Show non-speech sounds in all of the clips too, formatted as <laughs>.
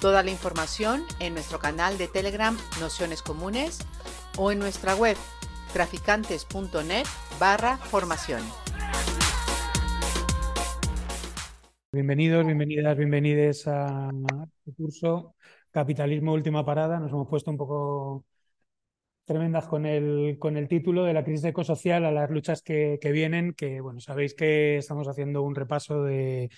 Toda la información en nuestro canal de Telegram Nociones Comunes o en nuestra web traficantes.net barra formación. Bienvenidos, bienvenidas, bienvenides a este curso Capitalismo Última Parada. Nos hemos puesto un poco tremendas con el, con el título de la crisis ecosocial a las luchas que, que vienen, que bueno, sabéis que estamos haciendo un repaso de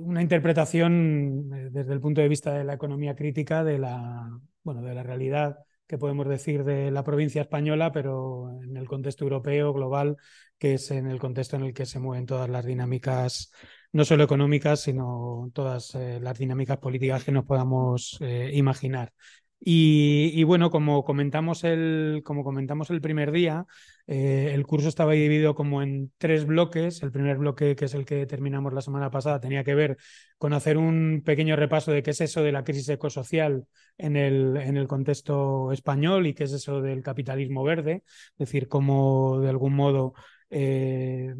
una interpretación eh, desde el punto de vista de la economía crítica de la, bueno, de la realidad que podemos decir de la provincia española, pero en el contexto europeo, global, que es en el contexto en el que se mueven todas las dinámicas, no solo económicas, sino todas eh, las dinámicas políticas que nos podamos eh, imaginar. Y, y, bueno, como comentamos el, como comentamos el primer día, eh, el curso estaba dividido como en tres bloques. El primer bloque, que es el que terminamos la semana pasada, tenía que ver con hacer un pequeño repaso de qué es eso de la crisis ecosocial en el, en el contexto español y qué es eso del capitalismo verde, es decir, cómo de algún modo eh,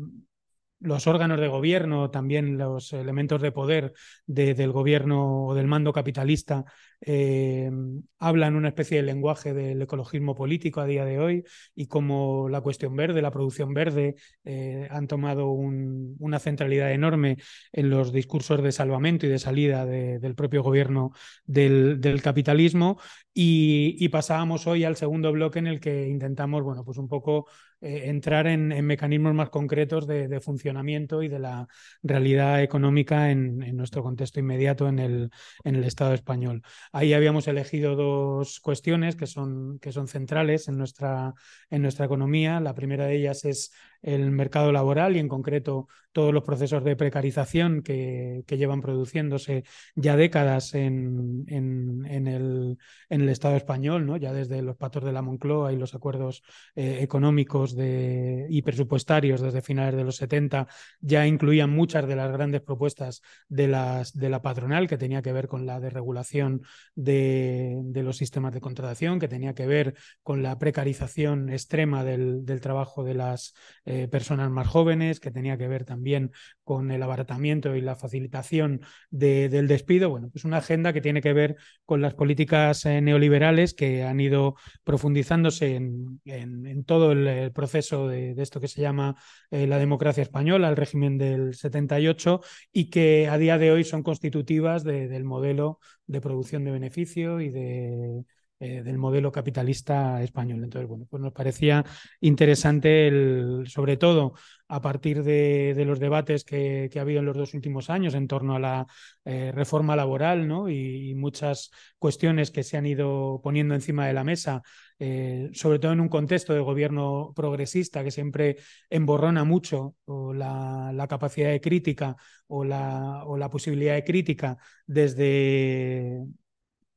los órganos de gobierno, también los elementos de poder de, del gobierno o del mando capitalista, eh, hablan una especie de lenguaje del ecologismo político a día de hoy y como la cuestión verde, la producción verde, eh, han tomado un, una centralidad enorme en los discursos de salvamento y de salida de, del propio gobierno del, capitalismo. Y, pasábamos hoy al segundo bloque en el que intentamos, bueno, pues un poco eh, entrar en, mecanismos más concretos de, de, funcionamiento y de la realidad económica en, en nuestro contexto inmediato en el, en el Estado español. Ahí habíamos elegido dos cuestiones que son, que son centrales en nuestra, en nuestra economía. La primera de ellas es el mercado laboral y en concreto todos los procesos de precarización que, que llevan produciéndose ya décadas en, en, el, en, el, Estado español, ¿no? ya desde los patos de la Moncloa y los acuerdos eh, económicos de, y presupuestarios desde finales de los 70 ya incluían muchas de las grandes propuestas de, las, de la patronal que tenía que ver con la desregulación de, de los sistemas de contratación, que tenía que ver con la precarización extrema del, del trabajo de las eh, personas más jóvenes, que tenía que ver también con el abaratamiento y la facilitación de, del despido. Bueno, pues una agenda que tiene que ver con las políticas eh, neoliberales que han ido profundizándose en, todo el, proceso de, esto que se llama eh, la democracia española, el régimen del 78, y que a día de hoy son constitutivas de, del modelo de producción de beneficio y de eh, del modelo capitalista español. Entonces, bueno, pues nos parecía interesante, el, sobre todo a partir de, los debates que, ha habido en los dos últimos años en torno a la eh, reforma laboral ¿no? y, muchas cuestiones que se han ido poniendo encima de la mesa, eh, sobre todo en un contexto de gobierno progresista que siempre emborrona mucho la, capacidad de crítica o la posibilidad de crítica desde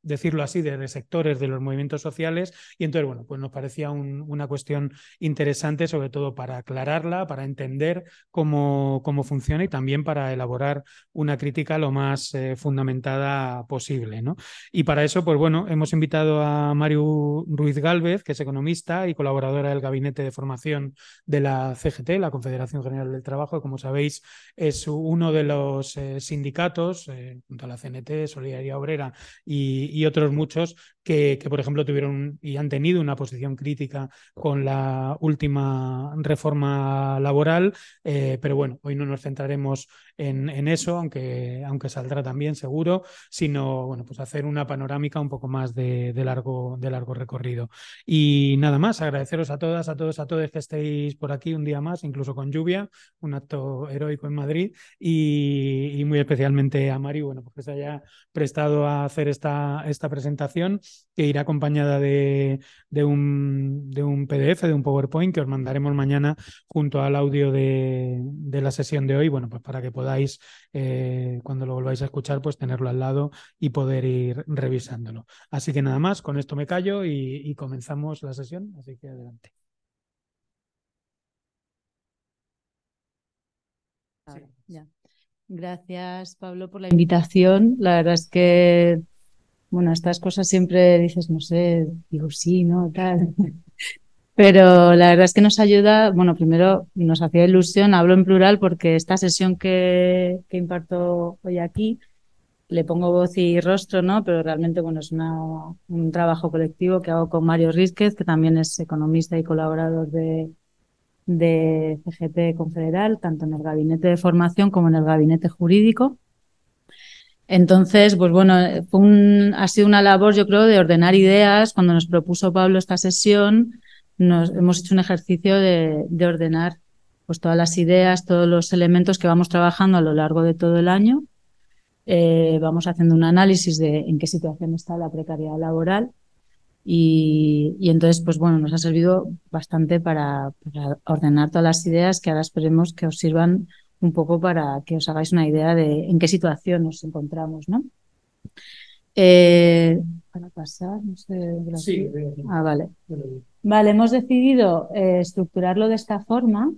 decirlo así, de, sectores de los movimientos sociales. Y entonces, bueno, pues nos parecía un, una cuestión interesante, sobre todo para aclararla, para entender cómo, cómo funciona y también para elaborar una crítica lo más eh, fundamentada posible. ¿no? Y para eso, pues bueno, hemos invitado a Mario Ruiz Galvez, que es economista y colaboradora del Gabinete de Formación de la CGT, la Confederación General del Trabajo, como sabéis, es uno de los eh, sindicatos, eh, junto a la CNT, Solidaridad Obrera y, y otros muchos que, por ejemplo, tuvieron y han tenido una posición crítica con la última reforma laboral. Eh, pero bueno, hoy no nos centraremos en, eso, aunque, aunque saldrá también seguro, sino bueno, pues hacer una panorámica un poco más de, largo, de largo recorrido. Y nada más, agradeceros a todas, a todos, a todos que estéis por aquí un día más, incluso con lluvia, un acto heroico en Madrid, y, y muy especialmente a Mari, bueno, porque se haya prestado a hacer esta esta, presentación, que irá acompañada de, de, un, de un PDF, de un PowerPoint que os mandaremos mañana junto al audio de, de la sesión de hoy, bueno, pues para que podáis, eh, cuando lo volváis a escuchar, pues tenerlo al lado y poder ir revisándolo. Así que nada más, con esto me callo y, comenzamos la sesión, así que adelante. Gracias, Pablo, por la invitación. La verdad es que, bueno, estas cosas siempre dices, no sé, digo sí, no, tal. <laughs> Pero la verdad es que nos ayuda, bueno, primero nos hacía ilusión, hablo en plural porque esta sesión que, que imparto hoy aquí, le pongo voz y rostro, ¿no? Pero realmente, bueno, es una, un trabajo colectivo que hago con Mario Rísquez, que también es economista y colaborador de, de CGT Confederal, tanto en el gabinete de formación como en el gabinete jurídico. Entonces, pues bueno, fue un, ha sido una labor, yo creo, de ordenar ideas. Cuando nos propuso Pablo esta sesión, nos hemos hecho un ejercicio de, de ordenar pues todas las ideas, todos los elementos que vamos trabajando a lo largo de todo el año. Eh, vamos haciendo un análisis de en qué situación está la precariedad laboral y, y, entonces, pues bueno, nos ha servido bastante para, para, ordenar todas las ideas que ahora esperemos que os sirvan un poco para que os hagáis una idea de en qué situación nos encontramos, ¿no? Eh, para pasar, no sé. Sí, ah, vale. Vale, hemos decidido eh, estructurarlo de esta forma.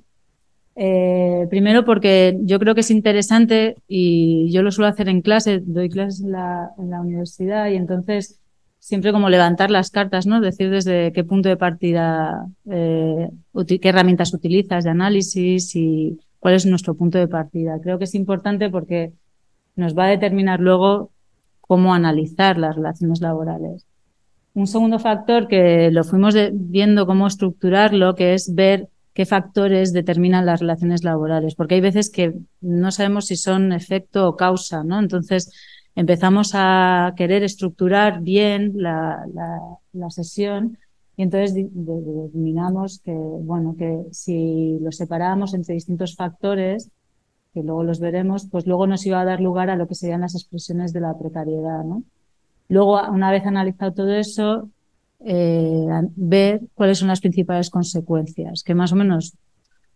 Eh, primero porque yo creo que es interesante y yo lo suelo hacer en clase, doy clases en la, en la universidad y entonces siempre como levantar las cartas, ¿no? Decir desde qué punto de partida, qué herramientas utilizas de análisis y cuál es nuestro punto de partida. Creo que es importante porque nos va a determinar luego cómo analizar las relaciones laborales. Un segundo factor que lo fuimos viendo cómo estructurarlo, que es ver qué factores determinan las relaciones laborales, porque hay veces que no sabemos si son efecto o causa, ¿no? Entonces, empezamos a querer estructurar bien la, la sesión y entonces determinamos que, bueno, que si lo separamos entre distintos factores, que luego los veremos, pues luego nos iba a dar lugar a lo que serían las expresiones de la precariedad, ¿no? Luego, una vez analizado todo eso, eh, ver cuáles son las principales consecuencias, que más o menos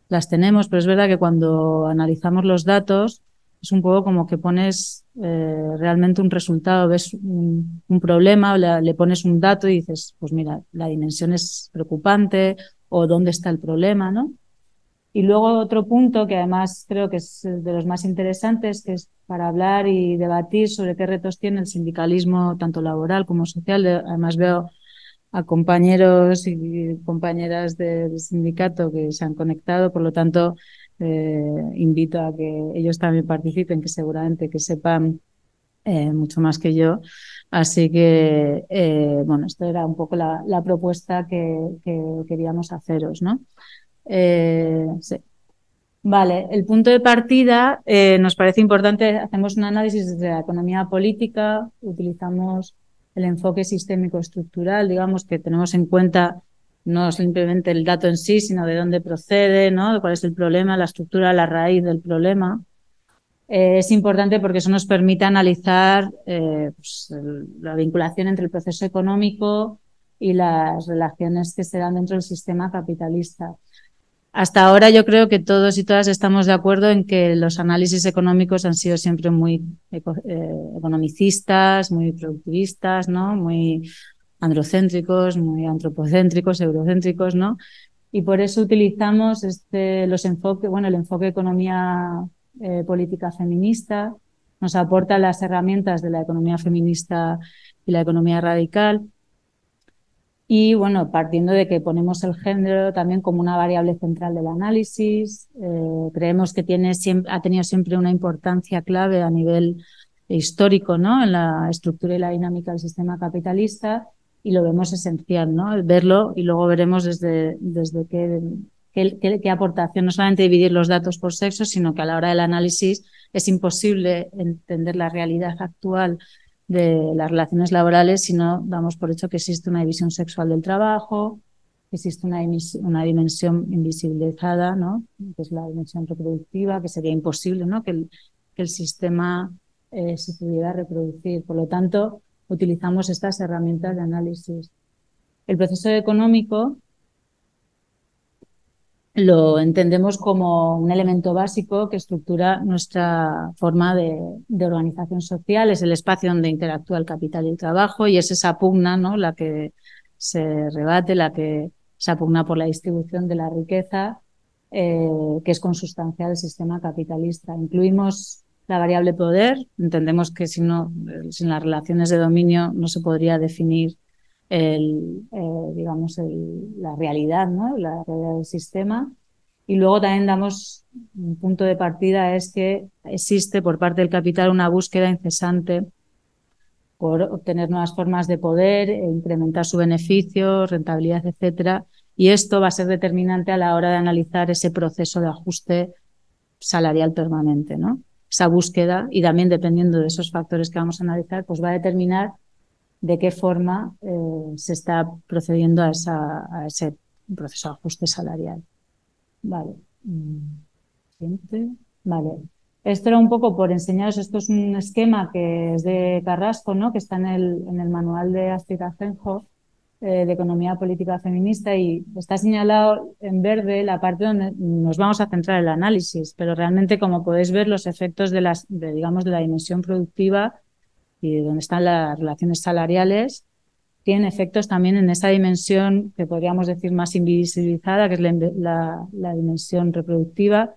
las tenemos, pero es verdad que cuando analizamos los datos, es un poco como que pones eh, realmente un resultado, ves un, problema, le, le, pones un dato y dices, pues mira, la dimensión es preocupante o dónde está el problema, ¿no? Y luego otro punto que además creo que es de los más interesantes, que es para hablar y debatir sobre qué retos tiene el sindicalismo, tanto laboral como social. Además veo a compañeros y compañeras del sindicato que se han conectado, por lo tanto, eh, invito a que ellos también participen, que seguramente que sepan eh, mucho más que yo. Así que, eh, bueno, esto era un poco la, propuesta que, que, queríamos haceros, ¿no? Sí. Vale, el punto de partida nos parece importante, hacemos un análisis desde la economía política, utilizamos el enfoque sistémico estructural, digamos que tenemos en cuenta no simplemente el dato en sí, sino de dónde procede, ¿no? cuál es el problema, la estructura, la raíz del problema. Eh, es importante porque eso nos permite analizar eh, pues, la vinculación entre el proceso económico y las relaciones que se dan dentro del sistema capitalista. Hasta ahora yo creo que todos y todas estamos de acuerdo en que los análisis económicos han sido siempre muy eh, economicistas, muy productivistas, ¿no? Muy androcéntricos, muy antropocéntricos, eurocéntricos, ¿no? Y por eso utilizamos este, los enfoques, bueno, el enfoque economía eh, política feminista, nos aporta las herramientas de la economía feminista y la economía radical. Y bueno, partiendo de que ponemos el género también como una variable central del análisis, eh, creemos que tiene siempre, ha tenido siempre una importancia clave a nivel histórico, ¿no? En la estructura y la dinámica del sistema capitalista y lo vemos esencial, ¿no? Verlo y luego veremos desde, desde qué, qué, qué, aportación, no solamente dividir los datos por sexo, sino que a la hora del análisis es imposible entender la realidad actual de las relaciones laborales si no damos por hecho que existe una división sexual del trabajo, que existe una, una dimensión invisibilizada, ¿no? Que es la dimensión reproductiva, que sería imposible, ¿no? Que el, que el sistema eh, se pudiera reproducir. Por lo tanto, utilizamos estas herramientas de análisis. El proceso económico lo entendemos como un elemento básico que estructura nuestra forma de, organización social, es el espacio donde interactúa el capital y el trabajo y es esa pugna ¿no? la que se rebate, la que se apugna por la distribución de la riqueza, eh, que es consustancial al sistema capitalista. Incluimos la variable poder, entendemos que si no, sin las relaciones de dominio no se podría definir el, eh, digamos, la realidad, ¿no? la realidad del sistema. Y luego también damos un punto de partida es que existe por parte del capital una búsqueda incesante por obtener nuevas formas de poder, e incrementar su beneficio, rentabilidad, etcétera. Y esto va a ser determinante a la hora de analizar ese proceso de ajuste salarial permanente, ¿no? Esa búsqueda y también dependiendo de esos factores que vamos a analizar, pues va a determinar de qué forma eh, se está procediendo a, ese proceso de ajuste salarial. Vale. Siguiente. Vale. Esto era un poco por enseñaros, esto es un esquema que es de Carrasco, ¿no? que está en el, en el manual de Astrid Asenjo eh, de Economía Política Feminista y está señalado en verde la parte donde nos vamos a centrar el análisis, pero realmente como podéis ver los efectos de, las, de, digamos, de la dimensión productiva y donde están las relaciones salariales, tienen efectos también en esa dimensión que podríamos decir más invisibilizada, que es la, la dimensión reproductiva,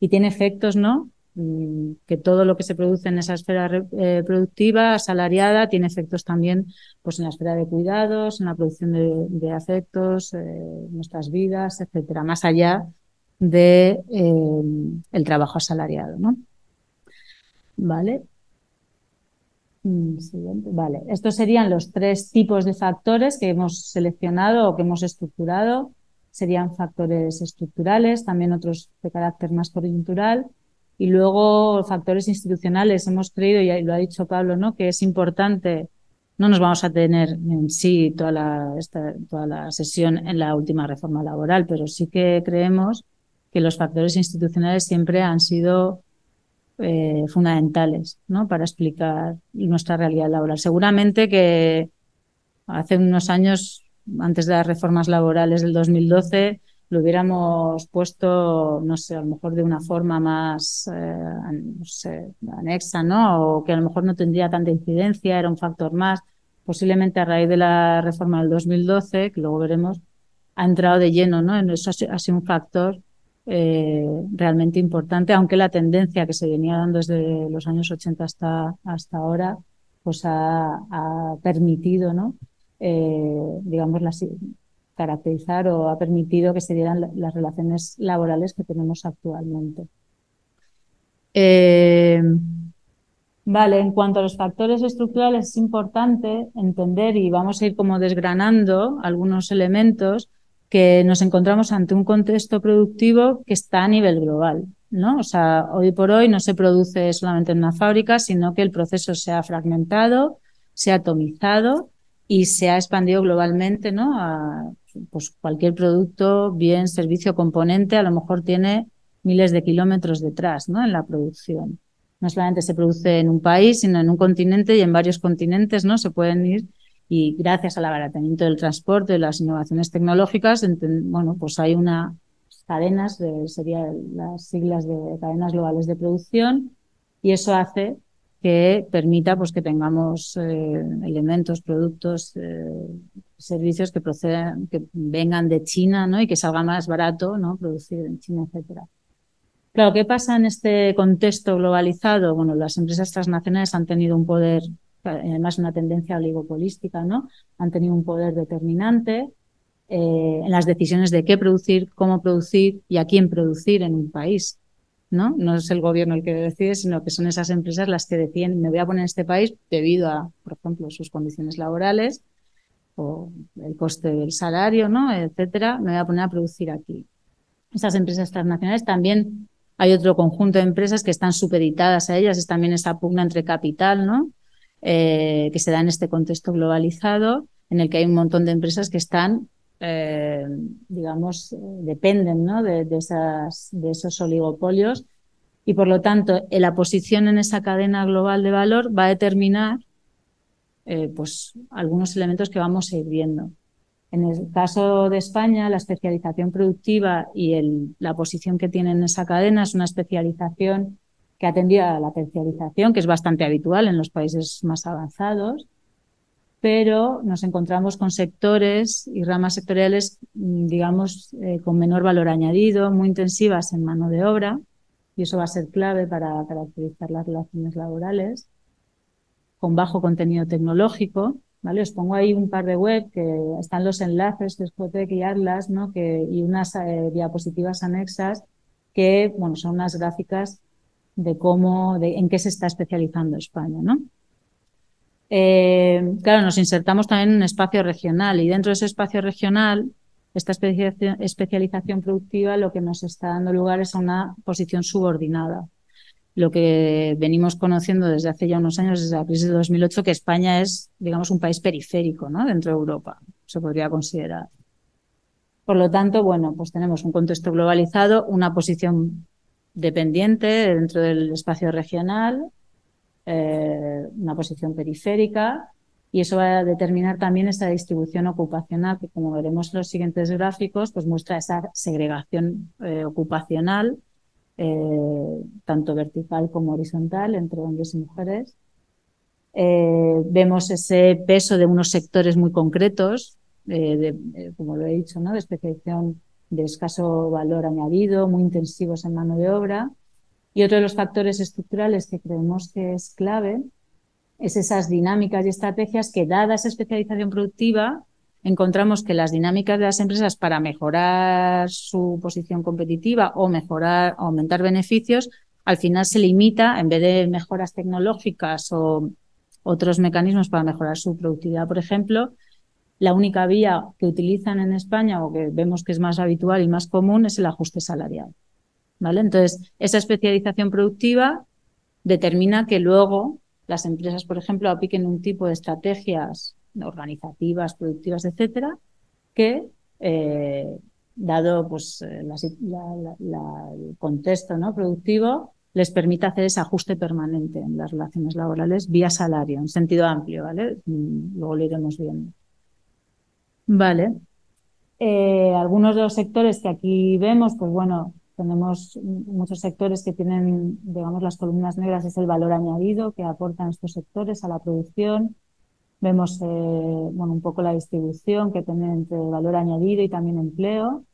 y tiene efectos, ¿no? Mm, que todo lo que se produce en esa esfera eh, productiva, asalariada, tiene efectos también pues, en la esfera de cuidados, en la producción de, afectos, eh, nuestras vidas, etcétera, más allá de eh, el trabajo asalariado, ¿no? Vale. Mm, vale, estos serían los tres tipos de factores que hemos seleccionado o que hemos estructurado. Serían factores estructurales, también otros de carácter más coyuntural y luego factores institucionales. Hemos creído, y lo ha dicho Pablo, ¿no? que es importante, no nos vamos a tener en sí toda la, esta, toda la sesión en la última reforma laboral, pero sí que creemos que los factores institucionales siempre han sido eh, fundamentales ¿no? para explicar nuestra realidad laboral. Seguramente que hace unos años, antes de las reformas laborales del 2012, lo hubiéramos puesto, no sé, a lo mejor de una forma más, eh, anexa, ¿no? O que a lo mejor no tendría tanta incidencia, era un factor más. Posiblemente a raíz de la reforma del 2012, que luego veremos, ha entrado de lleno, ¿no? Eso ha sido un factor eh, realmente importante, aunque la tendencia que se venía dando desde los años 80 hasta, hasta ahora, pues ha, ha permitido, ¿no? Eh, digamos, la, caracterizar o ha permitido que se dieran las relaciones laborales que tenemos actualmente. Eh, vale, en cuanto a los factores estructurales es importante entender y vamos a ir como desgranando algunos elementos que nos encontramos ante un contexto productivo que está a nivel global. ¿no? O sea, hoy por hoy no se produce solamente en una fábrica, sino que el proceso se ha fragmentado, se ha atomizado y se ha expandido globalmente ¿no? a pues cualquier producto, bien, servicio, componente, a lo mejor tiene miles de kilómetros detrás, ¿no? En la producción. No solamente se produce en un país, sino en un continente y en varios continentes, ¿no? Se pueden ir y gracias al abaratamiento del transporte, y las innovaciones tecnológicas, bueno, pues hay unas cadenas, de, serían las siglas de cadenas globales de producción, y eso hace que permita pues que tengamos eh, elementos, productos, eh, servicios que procedan, que vengan de China, ¿no? Y que salga más barato, ¿no? Producir en China, etcétera. Claro, ¿qué pasa en este contexto globalizado? Bueno, las empresas transnacionales han tenido un poder, además una tendencia oligopolística, ¿no? Han tenido un poder determinante eh, en las decisiones de qué producir, cómo producir y a quién producir en un país. ¿No? No es el gobierno el que decide, sino que son esas empresas las que deciden, me voy a poner en este país debido a, por ejemplo, sus condiciones laborales o el coste del salario, ¿no? etcétera, me voy a poner a producir aquí. Esas empresas transnacionales también hay otro conjunto de empresas que están supeditadas a ellas, es también esa pugna entre capital, ¿no? Eh, que se da en este contexto globalizado, en el que hay un montón de empresas que están eh, digamos, dependen ¿no? de, esas, de esos oligopolios y por lo tanto la posición en esa cadena global de valor va a determinar eh, pues algunos elementos que vamos a ir viendo. En el caso de España, la especialización productiva y la posición que tiene en esa cadena es una especialización que atendía a la terciarización, que es bastante habitual en los países más avanzados, pero nos encontramos con sectores y ramas sectoriales, mm, digamos, eh, con menor valor añadido, muy intensivas en mano de obra, y eso va a ser clave para caracterizar las relaciones laborales, con bajo contenido tecnológico. ¿vale? Os pongo ahí un par de web que están los enlaces de Scotec y Atlas ¿no? y unas eh, diapositivas anexas que bueno, son unas gráficas de cómo, de en qué se está especializando España, ¿no? Eh, claro, nos insertamos también en un espacio regional y dentro de ese espacio regional, esta especialización, productiva lo que nos está dando lugar es a una posición subordinada. Lo que venimos conociendo desde hace ya unos años, desde la crisis de 2008, que España es, digamos, un país periférico, ¿no? Dentro de Europa, se podría considerar. Por lo tanto, bueno, pues tenemos un contexto globalizado, una posición dependiente dentro del espacio regional, eh, una posición periférica, y eso va a determinar también esa distribución ocupacional, que como veremos en los siguientes gráficos, pues muestra esa segregación eh, ocupacional, eh, tanto vertical como horizontal, entre hombres y mujeres. vemos ese peso de unos sectores muy concretos, como lo he dicho, ¿no? de especialización de escaso valor añadido, muy intensivos en mano de obra. Y otro de los factores estructurales que creemos que es clave es esas dinámicas y estrategias que, dada esa especialización productiva, encontramos que las dinámicas de las empresas para mejorar su posición competitiva o mejorar, aumentar beneficios, al final se limita, en vez de mejoras tecnológicas o otros mecanismos para mejorar su productividad, por ejemplo, la única vía que utilizan en España o que vemos que es más habitual y más común es el ajuste salarial. ¿Vale? Entonces, esa especialización productiva determina que luego las empresas, por ejemplo, apliquen un tipo de estrategias organizativas, productivas, etcétera, que eh, dado pues el contexto ¿no? productivo, les permita hacer ese ajuste permanente en las relaciones laborales vía salario, en sentido amplio, ¿vale? Mm, luego lo iremos viendo. Vale. Eh, algunos de los sectores que aquí vemos, pues bueno, tenemos muchos sectores que tienen, digamos, las columnas negras es el valor añadido que aportan estos sectores a la producción. Vemos, eh, bueno, un poco la distribución que tienen entre valor añadido y también empleo.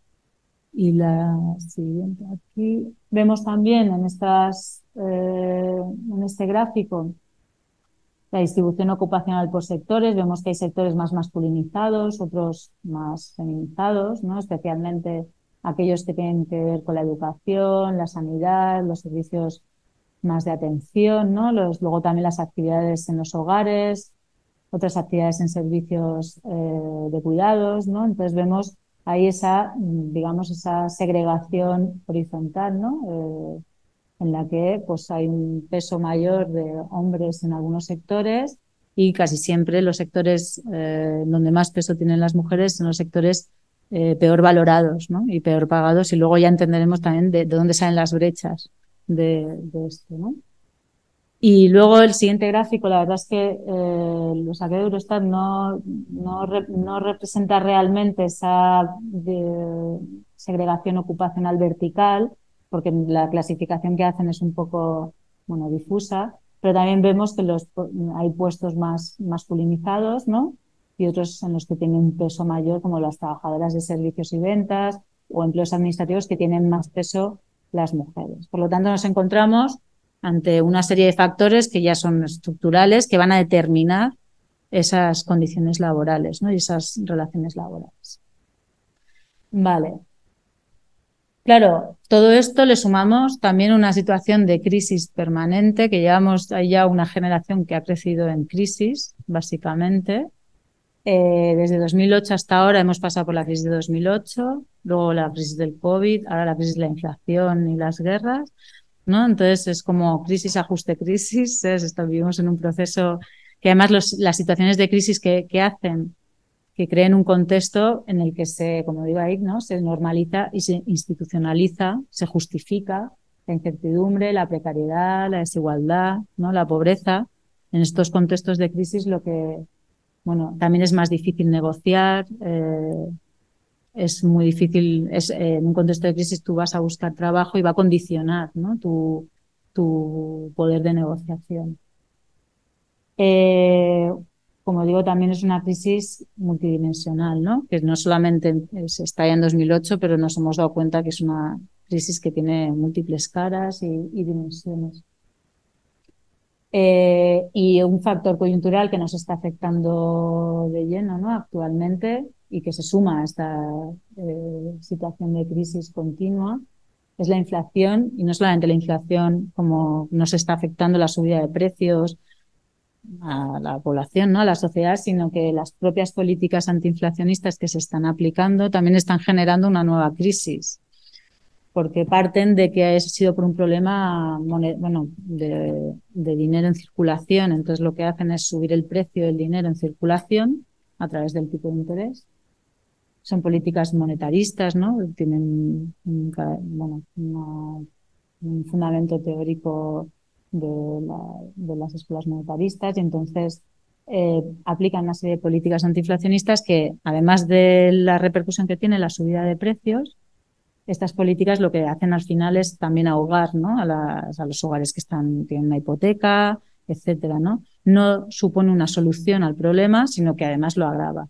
Y la siguiente aquí. Vemos también en estas, eh, en este gráfico la distribución ocupacional por sectores. Vemos que hay sectores más masculinizados, otros más feminizados, ¿no? especialmente aquellos que tienen que ver con la educación, la sanidad, los servicios más de atención, ¿no? Los, luego también las actividades en los hogares, otras actividades en servicios eh, de cuidados, ¿no? Entonces vemos ahí esa, digamos, esa segregación horizontal, ¿no? Eh, en la que pues hay un peso mayor de hombres en algunos sectores y casi siempre los sectores eh, donde más peso tienen las mujeres son los sectores eh, peor valorados y peor pagados y luego ya entenderemos también de, dónde salen las brechas de, esto. ¿no? Y luego el siguiente gráfico, la verdad es que eh, lo de Eurostat, no, no, no representa realmente esa segregación ocupacional vertical, porque la clasificación que hacen es un poco bueno, difusa, pero también vemos que los, hay puestos más masculinizados, ¿no? Y otros en los que tienen un peso mayor, como las trabajadoras de servicios y ventas o empleos administrativos que tienen más peso las mujeres. Por lo tanto, nos encontramos ante una serie de factores que ya son estructurales, que van a determinar esas condiciones laborales ¿no? y esas relaciones laborales. Vale. Claro, todo esto le sumamos también una situación de crisis permanente, que llevamos ahí ya una generación que ha crecido en crisis, básicamente. Eh, desde 2008 hasta ahora hemos pasado por la crisis de 2008, luego la crisis del COVID, ahora la crisis de la inflación y las guerras, ¿no? Entonces es como crisis, ajuste, crisis. ¿eh? Vivimos en un proceso que además las situaciones de crisis que, que hacen que creen un contexto en el que se, como digo ahí, ¿no? se normaliza y se institucionaliza, se justifica la incertidumbre, la precariedad, la desigualdad, ¿no? la pobreza. en estos contextos de crisis lo que, bueno, también es más difícil negociar, eh, es muy difícil, eh, en un contexto de crisis tú vas a buscar trabajo y va a condicionar ¿no? tu, tu poder de negociación. Eh, como digo, también es una crisis multidimensional, ¿no? que no solamente se está ya en 2008, pero nos hemos dado cuenta que es una crisis que tiene múltiples caras y, dimensiones. Eh, y un factor coyuntural que nos está afectando de lleno ¿no? actualmente y que se suma a esta eh, situación de crisis continua es la inflación y no solamente la inflación como nos está afectando la subida de precios, a la población, ¿no? a la sociedad, sino que las propias políticas antiinflacionistas que se están aplicando también están generando una nueva crisis, porque parten de que ha sido por un problema bueno, de, de dinero en circulación. Entonces lo que hacen es subir el precio del dinero en circulación a través del tipo de interés. Son políticas monetaristas, ¿no? Tienen un, bueno, un fundamento teórico de, las escuelas monetaristas y entonces eh, aplican una serie de políticas antiinflacionistas que, además de la repercusión que tiene la subida de precios, estas políticas lo que hacen al final es también ahogar ¿no? a, las, a los hogares que están, tienen una hipoteca, etcétera, ¿no? No supone una solución al problema, sino que además lo agrava.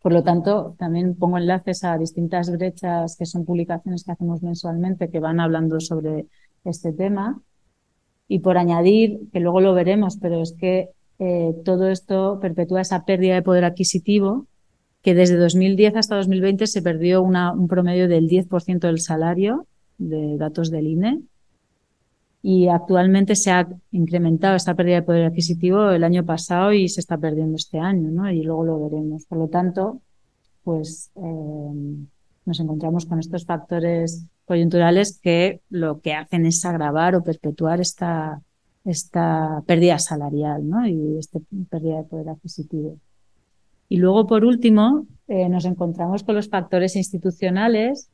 Por lo tanto, también pongo enlaces a distintas brechas que son publicaciones que hacemos mensualmente que van hablando sobre este tema y por añadir, que luego lo veremos, pero es que eh, todo esto perpetúa esa pérdida de poder adquisitivo, que desde 2010 hasta 2020 se perdió un promedio del 10% del salario de datos del INE. Y actualmente se ha incrementado esta pérdida de poder adquisitivo el año pasado y se está perdiendo este año, ¿no? Y luego lo veremos. Por lo tanto, pues eh, nos encontramos con estos factores coyunturales que lo que hacen es agravar o perpetuar esta, esta pérdida salarial ¿no? y esta pérdida de poder adquisitivo. Y luego, por último, eh, nos encontramos con los factores institucionales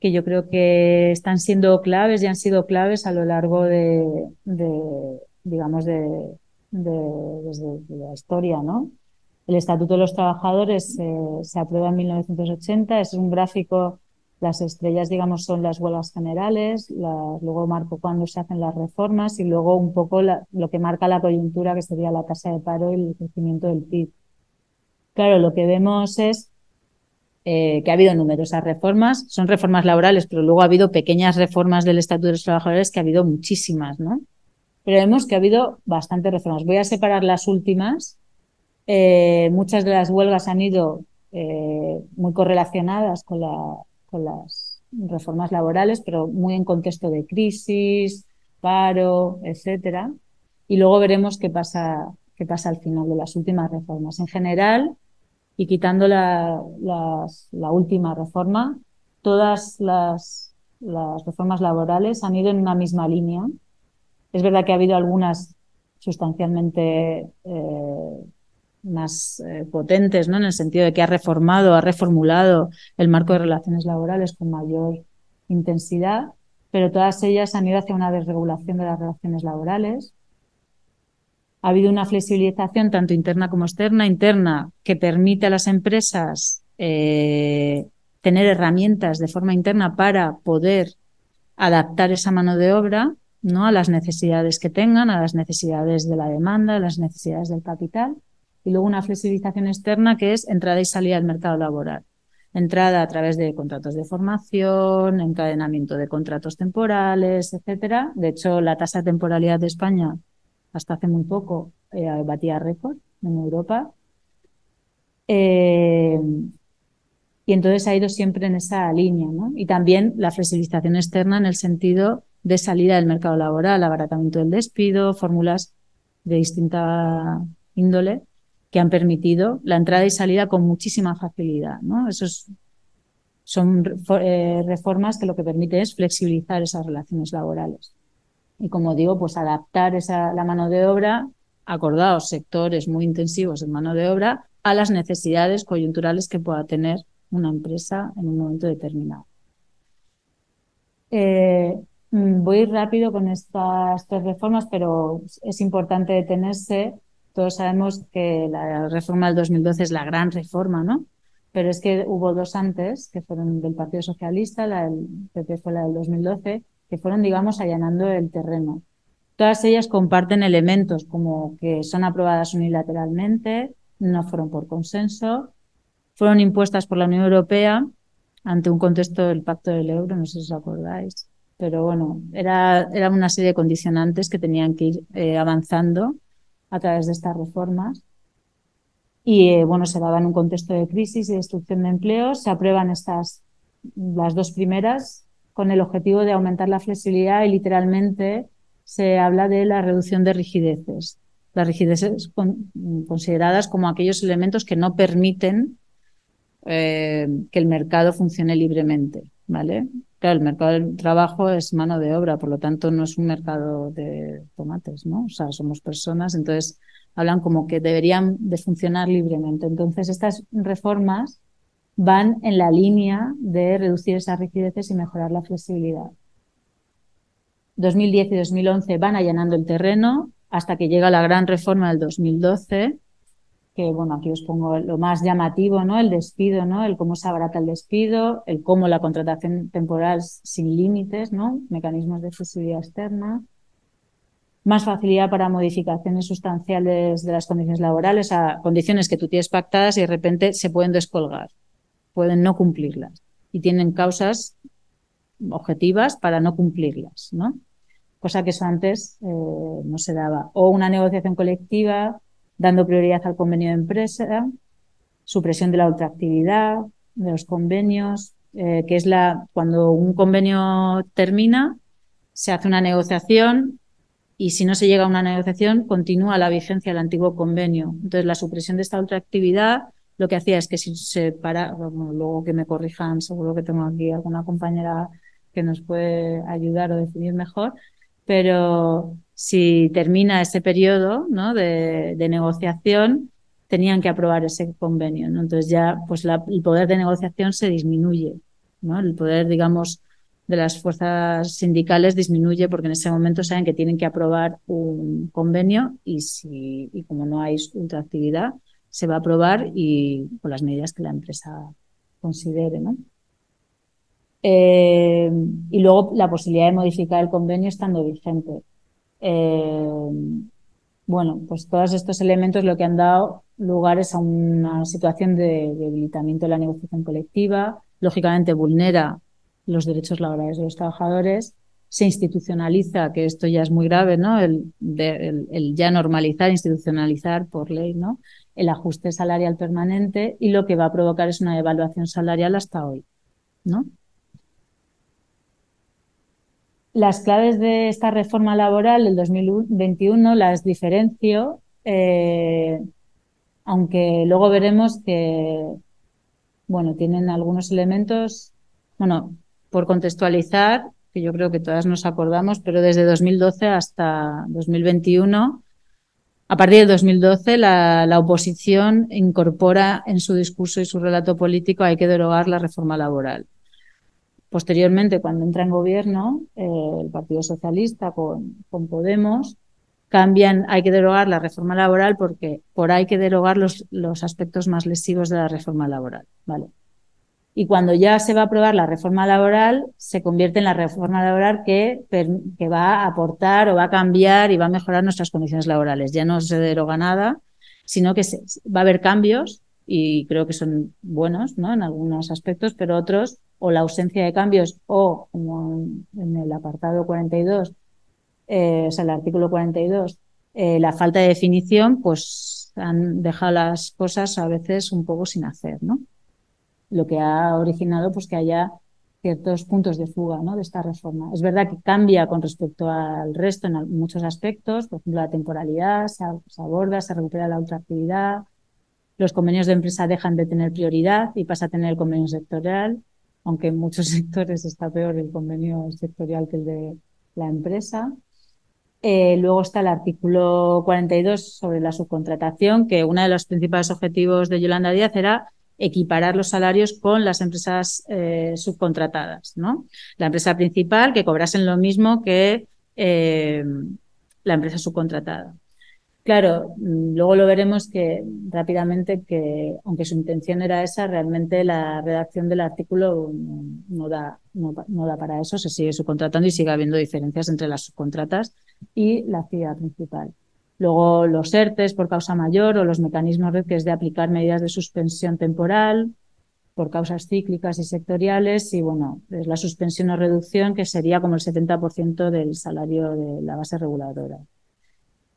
que yo creo que están siendo claves y han sido claves a lo largo de, digamos, de, la historia, ¿no? El Estatuto de los Trabajadores eh, se aprueba en 1980, es un gráfico las estrellas, digamos, son las huelgas generales, luego marco cuando se hacen las reformas y luego un poco lo que marca la coyuntura, que sería la tasa de paro y el crecimiento del PIB. Claro, lo que vemos es eh, que ha habido numerosas reformas, son reformas laborales, pero luego ha habido pequeñas reformas del Estatuto de los Trabajadores que ha habido muchísimas, ¿no? Pero vemos que ha habido bastantes reformas. Voy a separar las últimas. Eh, muchas de las huelgas han ido eh, muy correlacionadas con con las reformas laborales, pero muy en contexto de crisis, paro, etcétera. Y luego veremos qué pasa, qué pasa al final de las últimas reformas. En general, y quitando la, última reforma, todas las, las reformas laborales han ido en una misma línea. Es verdad que ha habido algunas sustancialmente eh, más eh, potentes, ¿no? En el sentido de que ha reformado, ha reformulado el marco de relaciones laborales con mayor intensidad, pero todas ellas han ido hacia una desregulación de las relaciones laborales. Ha habido una flexibilización tanto interna como externa. Interna que permite a las empresas eh, tener herramientas de forma interna para poder adaptar esa mano de obra ¿no? a las necesidades que tengan, a las necesidades de la demanda, a las necesidades del capital y luego una flexibilización externa que es entrada y salida del mercado laboral. Entrada a través de contratos de formación, encadenamiento de contratos temporales, etcétera. De hecho, la tasa de temporalidad de España hasta hace muy poco eh, batía récord en Europa. Eh, y entonces ha ido siempre en esa línea, ¿no? Y también la flexibilización externa en el sentido de salida del mercado laboral, abaratamiento del despido, fórmulas de distinta índole que han permitido la entrada y salida con muchísima facilidad. ¿no? Esos son eh, reformas que lo que permiten es flexibilizar esas relaciones laborales. Y como digo, pues adaptar la mano de obra, acordados sectores muy intensivos en mano de obra, a las necesidades coyunturales que pueda tener una empresa en un momento determinado. Eh, voy rápido con estas tres reformas, pero es importante detenerse. Todos sabemos que la reforma del 2012 es la gran reforma, ¿no? Pero es que hubo dos antes, que fueron del Partido Socialista, la del PP fue la del 2012, que fueron, digamos, allanando el terreno. Todas ellas comparten elementos como que son aprobadas unilateralmente, no fueron por consenso, fueron impuestas por la Unión Europea ante un contexto del Pacto del Euro, no sé si os acordáis, pero bueno, era, era una serie de condicionantes que tenían que ir eh, avanzando a través de estas reformas. Y eh, bueno, se daba en un contexto de crisis y destrucción de empleos. Se aprueban estas, las dos primeras, con el objetivo de aumentar la flexibilidad y literalmente se habla de la reducción de rigideces. Las rigideces consideradas como aquellos elementos que no permiten eh, que el mercado funcione libremente, ¿vale? Claro, el mercado del trabajo es mano de obra, por lo tanto no es un mercado de tomates, ¿no? O sea, somos personas, entonces hablan como que deberían de funcionar libremente. Entonces, estas reformas van en la línea de reducir esas rigideces y mejorar la flexibilidad. 2010 y 2011 van allanando el terreno hasta que llega la gran reforma del 2012, que bueno, aquí os pongo lo más llamativo, ¿no? El despido, ¿no? El cómo se abarata el despido, el cómo la contratación temporal sin límites, ¿no? Mecanismos de flexibilidad externa, más facilidad para modificaciones sustanciales de las condiciones laborales, a condiciones que tú tienes pactadas y de repente se pueden descolgar, pueden no cumplirlas y tienen causas objetivas para no cumplirlas, ¿no? Cosa que eso antes eh, no se daba. O una negociación colectiva dando prioridad al convenio de empresa, supresión de la ultraactividad, de los convenios, eh, que es la cuando un convenio termina, se hace una negociación y si no se llega a una negociación, continúa la vigencia del antiguo convenio. Entonces, la supresión de esta ultraactividad lo que hacía es que si se para, luego que me corrijan, seguro que tengo aquí alguna compañera que nos puede ayudar o definir mejor, pero si termina ese periodo ¿no? de, negociación, tenían que aprobar ese convenio. Entonces ya pues el poder de negociación se disminuye. ¿no? El poder, digamos, de las fuerzas sindicales disminuye porque en ese momento saben que tienen que aprobar un convenio y, si, y como no hay ultraactividad, se va a aprobar y con las medidas que la empresa considere. ¿no? Eh, y luego la posibilidad de modificar el convenio estando vigente. Eh, bueno, pues todos estos elementos lo que han dado lugar es a una situación de debilitamiento de la negociación colectiva, lógicamente vulnera los derechos laborales de los trabajadores, se institucionaliza, que esto ya es muy grave, ¿no? El, ya normalizar, institucionalizar por ley, ¿no? El ajuste salarial permanente y lo que va a provocar es una evaluación salarial hasta hoy, ¿no? Las claves de esta reforma laboral del 2021 las diferencio, eh, aunque luego veremos que, bueno, tienen algunos elementos, bueno, por contextualizar, que yo creo que todas nos acordamos, pero desde 2012 hasta 2021, a partir de 2012, la, la, oposición incorpora en su discurso y su relato político hay que derogar la reforma laboral. Posteriormente, cuando entra en gobierno eh, el Partido Socialista con, con, Podemos, cambian, hay que derogar la reforma laboral porque por hay que derogar los, los aspectos más lesivos de la reforma laboral. ¿vale? Y cuando ya se va a aprobar la reforma laboral, se convierte en la reforma laboral que, va a aportar o va a cambiar y va a mejorar nuestras condiciones laborales. Ya no se deroga nada, sino que se, va a haber cambios y creo que son buenos ¿no? en algunos aspectos, pero otros o la ausencia de cambios o, como en el apartado 42, eh, o sea, el artículo 42, eh, la falta de definición, pues han dejado las cosas a veces un poco sin hacer, ¿no? Lo que ha originado pues que haya ciertos puntos de fuga ¿no? de esta reforma. Es verdad que cambia con respecto al resto en muchos aspectos, por ejemplo, la temporalidad se, aborda, se recupera la ultraactividad, los convenios de empresa dejan de tener prioridad y pasa a tener el convenio sectorial, aunque en muchos <laughs> sectores está peor el convenio sectorial que el de la empresa. Eh, luego está el artículo 42 sobre la subcontratación, que uno de los principales objetivos de Yolanda Díaz era equiparar los salarios con las empresas eh, subcontratadas, ¿no? La empresa principal que cobrasen lo mismo que eh, la empresa subcontratada. Claro, mm, luego lo veremos que rápidamente que, aunque su intención era esa, realmente la redacción del artículo no, da, para eso, se sigue subcontratando y sigue habiendo diferencias entre las subcontratas y la actividad principal. Luego los ERTES por causa mayor o los mecanismos que es de aplicar medidas de suspensión temporal por causas cíclicas y sectoriales y bueno, es la suspensión o reducción que sería como el 70% del salario de la base reguladora.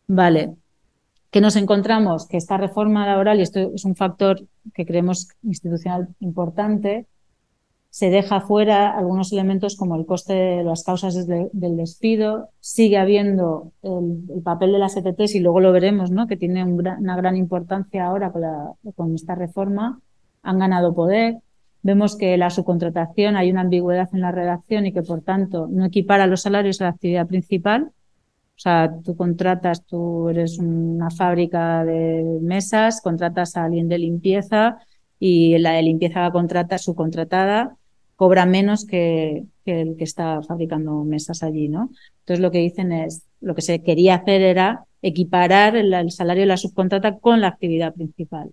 Vale, ¿Qué nos encontramos? Que esta reforma laboral, y esto es un factor que creemos institucional importante, se deja fuera algunos elementos como el coste de las causas del despido, sigue habiendo el, papel de las ETTs y luego lo veremos, ¿no? que tiene una gran importancia ahora con, esta reforma, han ganado poder. Vemos que la subcontratación hay una ambigüedad en la redacción y que por tanto no equipara los salarios a la actividad principal, o sea, tú contratas, tú eres una fábrica de mesas, contratas a alguien de limpieza y la de limpieza contrata, subcontratada cobra menos que, el que está fabricando mesas allí, ¿no? Entonces lo que dicen es, lo que se quería hacer era equiparar el, salario de la subcontrata con la actividad principal,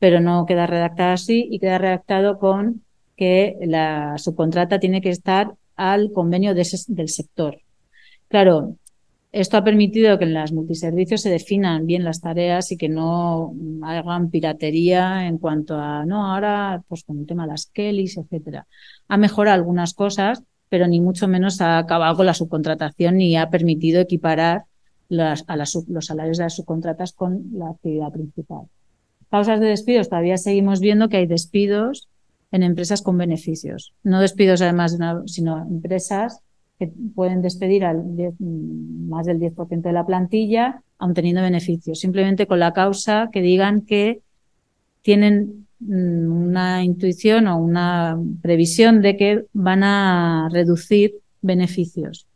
pero no queda redactado así y queda redactado con que la subcontrata tiene que estar al convenio del sector. Claro, esto ha permitido que en las multiservicios se definan bien las tareas y que no hagan piratería en cuanto a, no, ahora pues con el tema de las Kellys, etcétera. Ha mejorado algunas cosas, pero ni mucho menos ha acabado con la subcontratación ni ha permitido equiparar a los salarios de las subcontratas con la actividad principal. Causas de despidos, todavía seguimos viendo que hay despidos en empresas con beneficios. No despidos además, sino empresas que pueden despedir al más del 10% de la plantilla, aun teniendo beneficios, simplemente con la causa que digan que tienen una intuición o una previsión de que van a reducir beneficios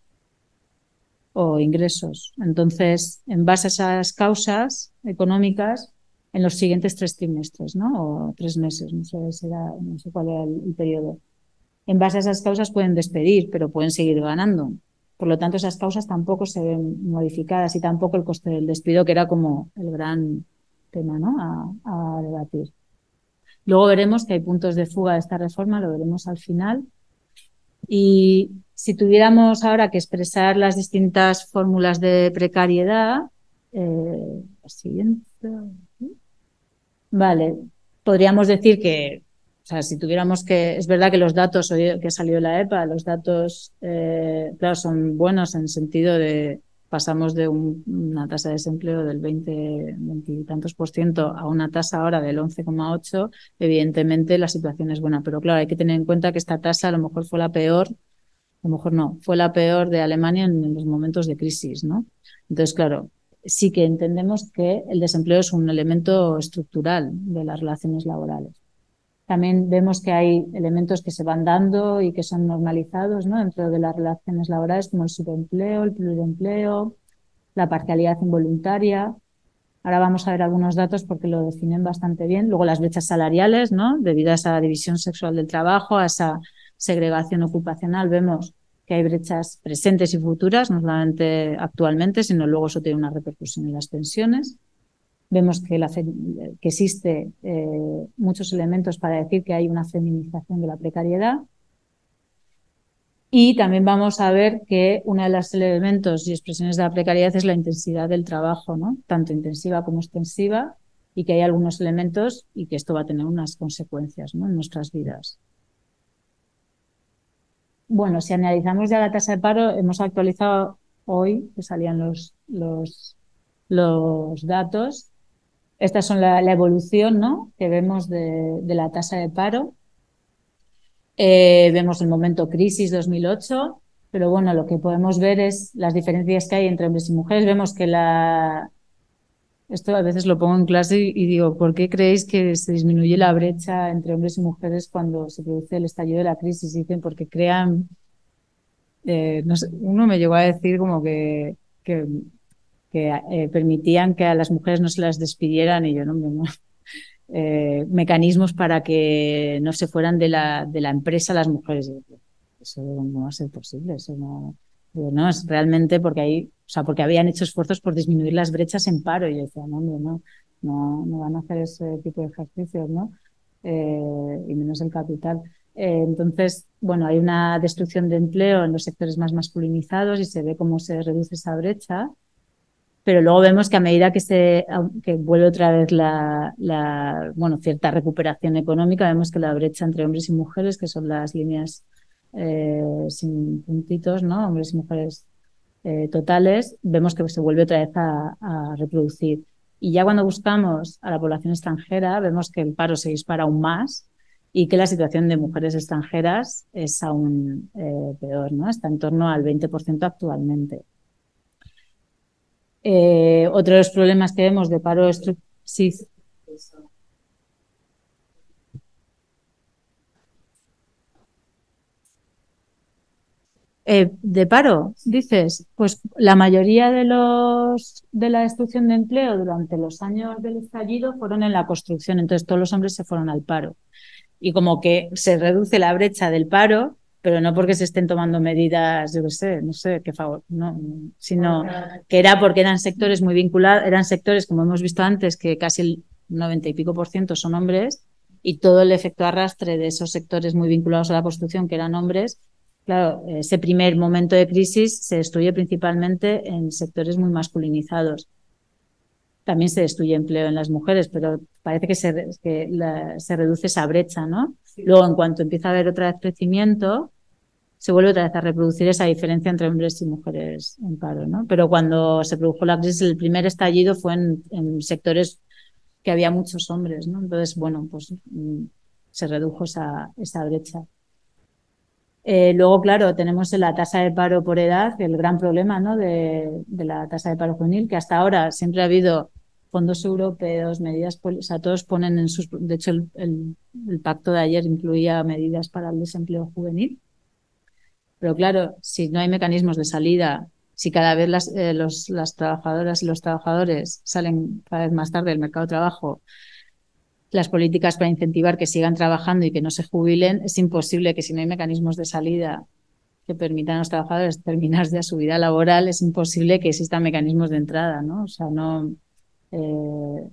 o ingresos. Entonces, en base a esas causas económicas, en los siguientes tres trimestres, ¿no? O tres meses, no sé, no sé cuál era el periodo en base a esas causas pueden despedir, pero pueden seguir ganando. Por lo tanto, esas causas tampoco se ven modificadas y tampoco el coste del despido, que era como el gran tema ¿no? a, debatir. Luego veremos que hay puntos de fuga de esta reforma, lo veremos al final. Y si tuviéramos ahora que expresar las distintas fórmulas de precariedad, eh, siguiente. Vale, podríamos decir que o sea, si tuviéramos que, es verdad que los datos que ha salido la EPA, los datos, eh, claro, son buenos en el sentido de pasamos de una tasa de desempleo del 20, 20 y tantos por ciento a una tasa ahora del 11,8, evidentemente la situación es buena, pero claro, hay que tener en cuenta que esta tasa a lo mejor fue la peor, a lo mejor no, fue la peor de Alemania en los momentos de crisis, ¿no? Entonces, claro, sí que entendemos que el desempleo es un elemento estructural de las relaciones laborales. También vemos que hay elementos que se van dando y que son normalizados ¿no? dentro de las relaciones laborales, como el subempleo, el pluriempleo, la parcialidad involuntaria. Ahora vamos a ver algunos datos porque lo definen bastante bien. Luego las brechas salariales, ¿no? debido a esa división sexual del trabajo, a esa segregación ocupacional, vemos que hay brechas presentes y futuras, no solamente actualmente, sino luego eso tiene una repercusión en las pensiones. Vemos que, la, existe eh, muchos elementos para decir que hay una feminización de la precariedad. Y también vamos a ver que uno de los elementos y expresiones de la precariedad es la intensidad del trabajo, ¿no? tanto intensiva como extensiva, y que hay algunos elementos y que esto va a tener unas consecuencias ¿no? en nuestras vidas. Bueno, si analizamos ya la tasa de paro, hemos actualizado hoy, que salían los, los, los datos, esta son la, evolución ¿no? que vemos de, la tasa de paro. Eh, vemos el momento crisis 2008, pero bueno, lo que podemos ver es las diferencias que hay entre hombres y mujeres. Vemos que la... Esto a veces lo pongo en clase y, digo, ¿por qué creéis que se disminuye la brecha entre hombres y mujeres cuando se produce el estallido de la crisis? Dicen, porque crean... Eh, uno me llegó a decir como que, que que eh, permitían que a las mujeres no se las despidieran y yo no me <laughs> eh, mecanismos para que no se fueran de la, de la empresa las mujeres. Eso no va a ser posible, eso no, no es realmente porque hay, o sea, porque habían hecho esfuerzos por disminuir las brechas en paro y yo decía, no, no, no, no van a hacer ese tipo de ejercicios, ¿no? Eh, y menos el capital. Eh, entonces, bueno, hay una destrucción de empleo en los sectores más masculinizados y se ve cómo se reduce esa brecha pero luego vemos que a medida que se que vuelve otra vez la, bueno cierta recuperación económica vemos que la brecha entre hombres y mujeres que son las líneas eh, sin puntitos no hombres y mujeres eh, totales vemos que se vuelve otra vez a, a, reproducir. Y ya cuando buscamos a la población extranjera vemos que el paro se dispara aún más y que la situación de mujeres extranjeras es aún eh, peor no está en torno al 20% actualmente eh, otro de los problemas que vemos de paro sí. Eh, de paro, dices, pues la mayoría de los de la destrucción de empleo durante los años del estallido fueron en la construcción, entonces todos los hombres se fueron al paro. Y como que se reduce la brecha del paro, pero no porque se estén tomando medidas, yo qué sé, no sé qué favor, no, sino que era porque eran sectores muy vinculados, eran sectores, como hemos visto antes, que casi el 90 y pico por ciento son hombres y todo el efecto arrastre de esos sectores muy vinculados a la construcción, que eran hombres, claro, ese primer momento de crisis se destruye principalmente en sectores muy masculinizados. También se destruye empleo en las mujeres, pero parece que se, que se reduce esa brecha, ¿no? Luego, en cuanto empieza a haber otra vez crecimiento, se vuelve otra vez a reproducir esa diferencia entre hombres y mujeres en paro, ¿no? Pero cuando se produjo la crisis, el primer estallido fue en, sectores que había muchos hombres, ¿no? Entonces, bueno, pues mm, se redujo esa, esa brecha. Eh, luego, claro, tenemos la tasa de paro por edad, el gran problema ¿no? de, de, la tasa de paro juvenil, que hasta ahora siempre ha habido fondos europeos, medidas, o sea, todos ponen en sus, de hecho el, pacto de ayer incluía medidas para el desempleo juvenil. Pero claro, si no hay mecanismos de salida, si cada vez las, eh, los, las trabajadoras y los trabajadores salen cada vez más tarde del mercado de trabajo, las políticas para incentivar que sigan trabajando y que no se jubilen, es imposible que si no hay mecanismos de salida que permitan a los trabajadores terminar de su vida laboral, es imposible que existan mecanismos de entrada, ¿no? O sea, no, eh,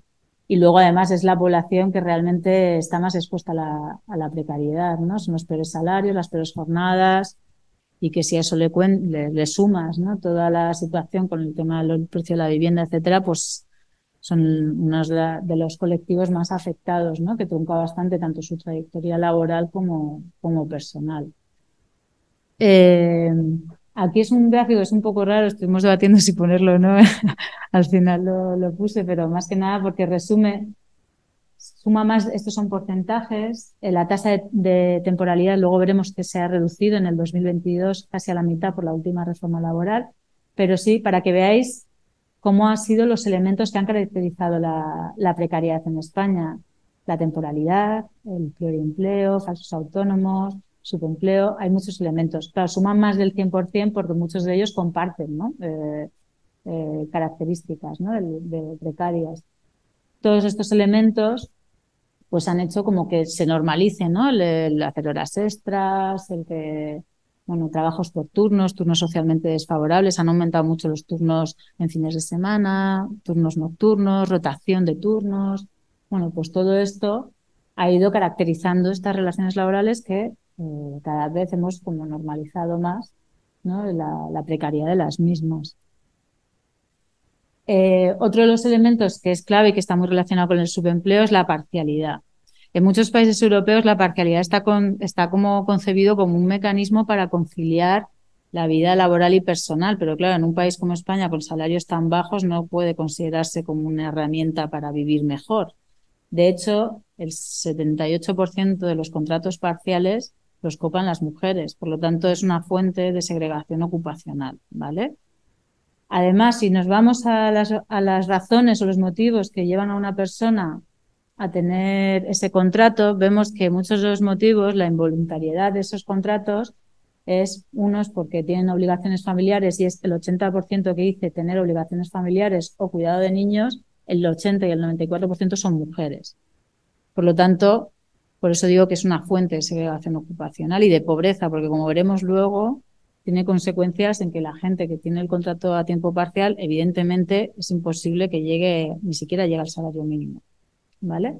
y luego además es la población que realmente está más expuesta a la, a la, precariedad, ¿no? Son los peores salarios, las peores jornadas y que si a eso le, le, sumas, ¿no? Toda la situación con el tema del precio de la vivienda, etcétera, pues son unos de, de, los colectivos más afectados, ¿no? Que trunca bastante tanto su trayectoria laboral como, como personal. Eh, Aquí es un gráfico, es un poco raro, estuvimos debatiendo si ponerlo o no, <laughs> al final lo, puse, pero más que nada porque resume, suma más, estos son porcentajes, eh, la tasa de, de, temporalidad luego veremos que se ha reducido en el 2022 casi a la mitad por la última reforma laboral, pero sí, para que veáis cómo han sido los elementos que han caracterizado la, la precariedad en España, la temporalidad, el pluriempleo, falsos autónomos, subempleo, hay muchos elementos. Claro, suman más del 100% porque muchos de ellos comparten ¿no? eh, eh, características ¿no? de, precarias. Todos estos elementos pues han hecho como que se normalice ¿no? el hacer horas extras, el que bueno, trabajos por turnos, turnos socialmente desfavorables, han aumentado mucho los turnos en fines de semana, turnos nocturnos, rotación de turnos. Bueno, pues todo esto ha ido caracterizando estas relaciones laborales que eh, cada vez hemos como normalizado más ¿no? la, precariedad de las mismas. Eh, otro de los elementos que es clave y que está muy relacionado con el subempleo es la parcialidad. En muchos países europeos la parcialidad está, con, está como concebido como un mecanismo para conciliar la vida laboral y personal, pero claro, en un país como España con salarios tan bajos no puede considerarse como una herramienta para vivir mejor. De hecho, el 78% de los contratos parciales los copan las mujeres. Por lo tanto, es una fuente de segregación ocupacional, ¿vale? Además, si nos vamos a las, a las razones o los motivos que llevan a una persona a tener ese contrato, vemos que muchos de los motivos, la involuntariedad de esos contratos, es unos porque tienen obligaciones familiares y es el 80% que dice tener obligaciones familiares o cuidado de niños, el 80 y el 94% son mujeres. Por lo tanto, por eso digo que es una fuente de segregación ocupacional y de pobreza, porque como veremos luego, tiene consecuencias en que la gente que tiene el contrato a tiempo parcial, evidentemente es imposible que llegue, ni siquiera llegue al salario mínimo. ¿Vale?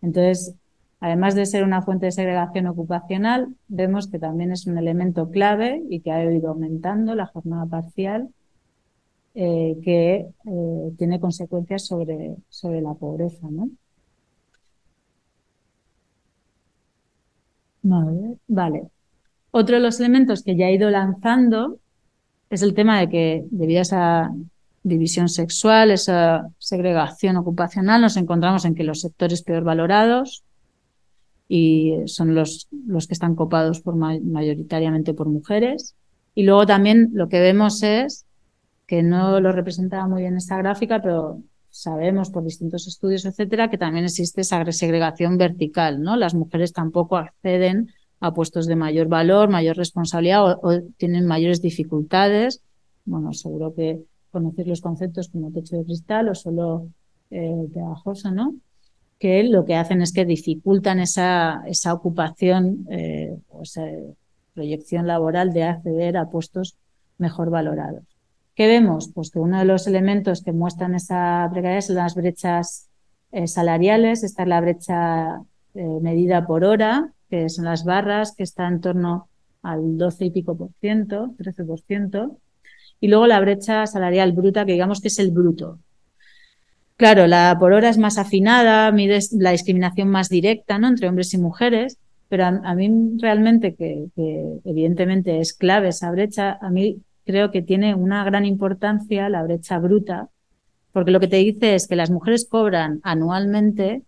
Entonces, además de ser una fuente de segregación ocupacional, vemos que también es un elemento clave y que ha ido aumentando la jornada parcial, eh, que eh, tiene consecuencias sobre, sobre la pobreza. ¿no? Vale. Otro de los elementos que ya he ido lanzando es el tema de que debido a esa división sexual, esa segregación ocupacional, nos encontramos en que los sectores peor valorados y son los, los que están copados por mayoritariamente por mujeres. Y luego también lo que vemos es, que no lo representaba muy bien esta gráfica, pero sabemos por distintos estudios, etcétera, que también existe esa segregación vertical, ¿no? Las mujeres tampoco acceden a puestos de mayor valor, mayor responsabilidad o, tienen mayores dificultades. Bueno, seguro que conocéis los conceptos como techo de cristal o solo eh, pegajoso, ¿no? Que lo que hacen es que dificultan esa, esa ocupación eh, o esa proyección laboral de acceder a puestos mejor valorados. ¿Qué vemos? Pues que uno de los elementos que muestran esa precariedad son las brechas eh, salariales. Esta es la brecha eh, medida por hora, que son las barras, que está en torno al 12 y pico por ciento, 13 por ciento. Y luego la brecha salarial bruta, que digamos que es el bruto. Claro, la por hora es más afinada, mide la discriminación más directa ¿no? entre hombres y mujeres, pero a, mí realmente, que, que, evidentemente es clave esa brecha, a mí creo que tiene una gran importancia la brecha bruta, porque lo que te dice es que las mujeres cobran anualmente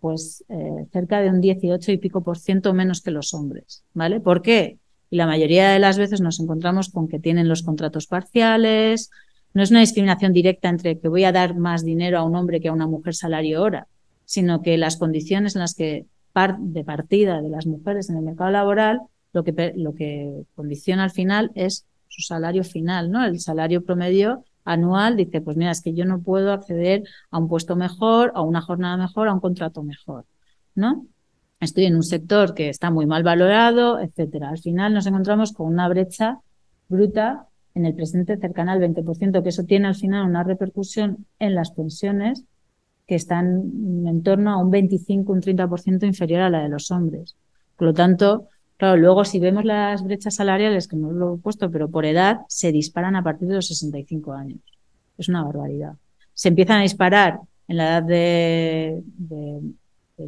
pues eh, cerca de un 18 y pico por ciento menos que los hombres, ¿vale? ¿Por qué? Y la mayoría de las veces nos encontramos con que tienen los contratos parciales, no es una discriminación directa entre que voy a dar más dinero a un hombre que a una mujer salario hora, sino que las condiciones en las que de partida de las mujeres en el mercado laboral, lo que, lo que condiciona al final es su salario final, ¿no? El salario promedio anual dice, pues mira, es que yo no puedo acceder a un puesto mejor, a una jornada mejor, a un contrato mejor, ¿no? Estoy en un sector que está muy mal valorado, etcétera. Al final nos encontramos con una brecha bruta en el presente cercana al 20%, que eso tiene al final una repercusión en las pensiones que están en torno a un 25, un 30% inferior a la de los hombres. Por lo tanto, Claro, luego si vemos las brechas salariales, que no lo he puesto, pero por edad, se disparan a partir de los 65 años. Es una barbaridad. Se empiezan a disparar en la edad de,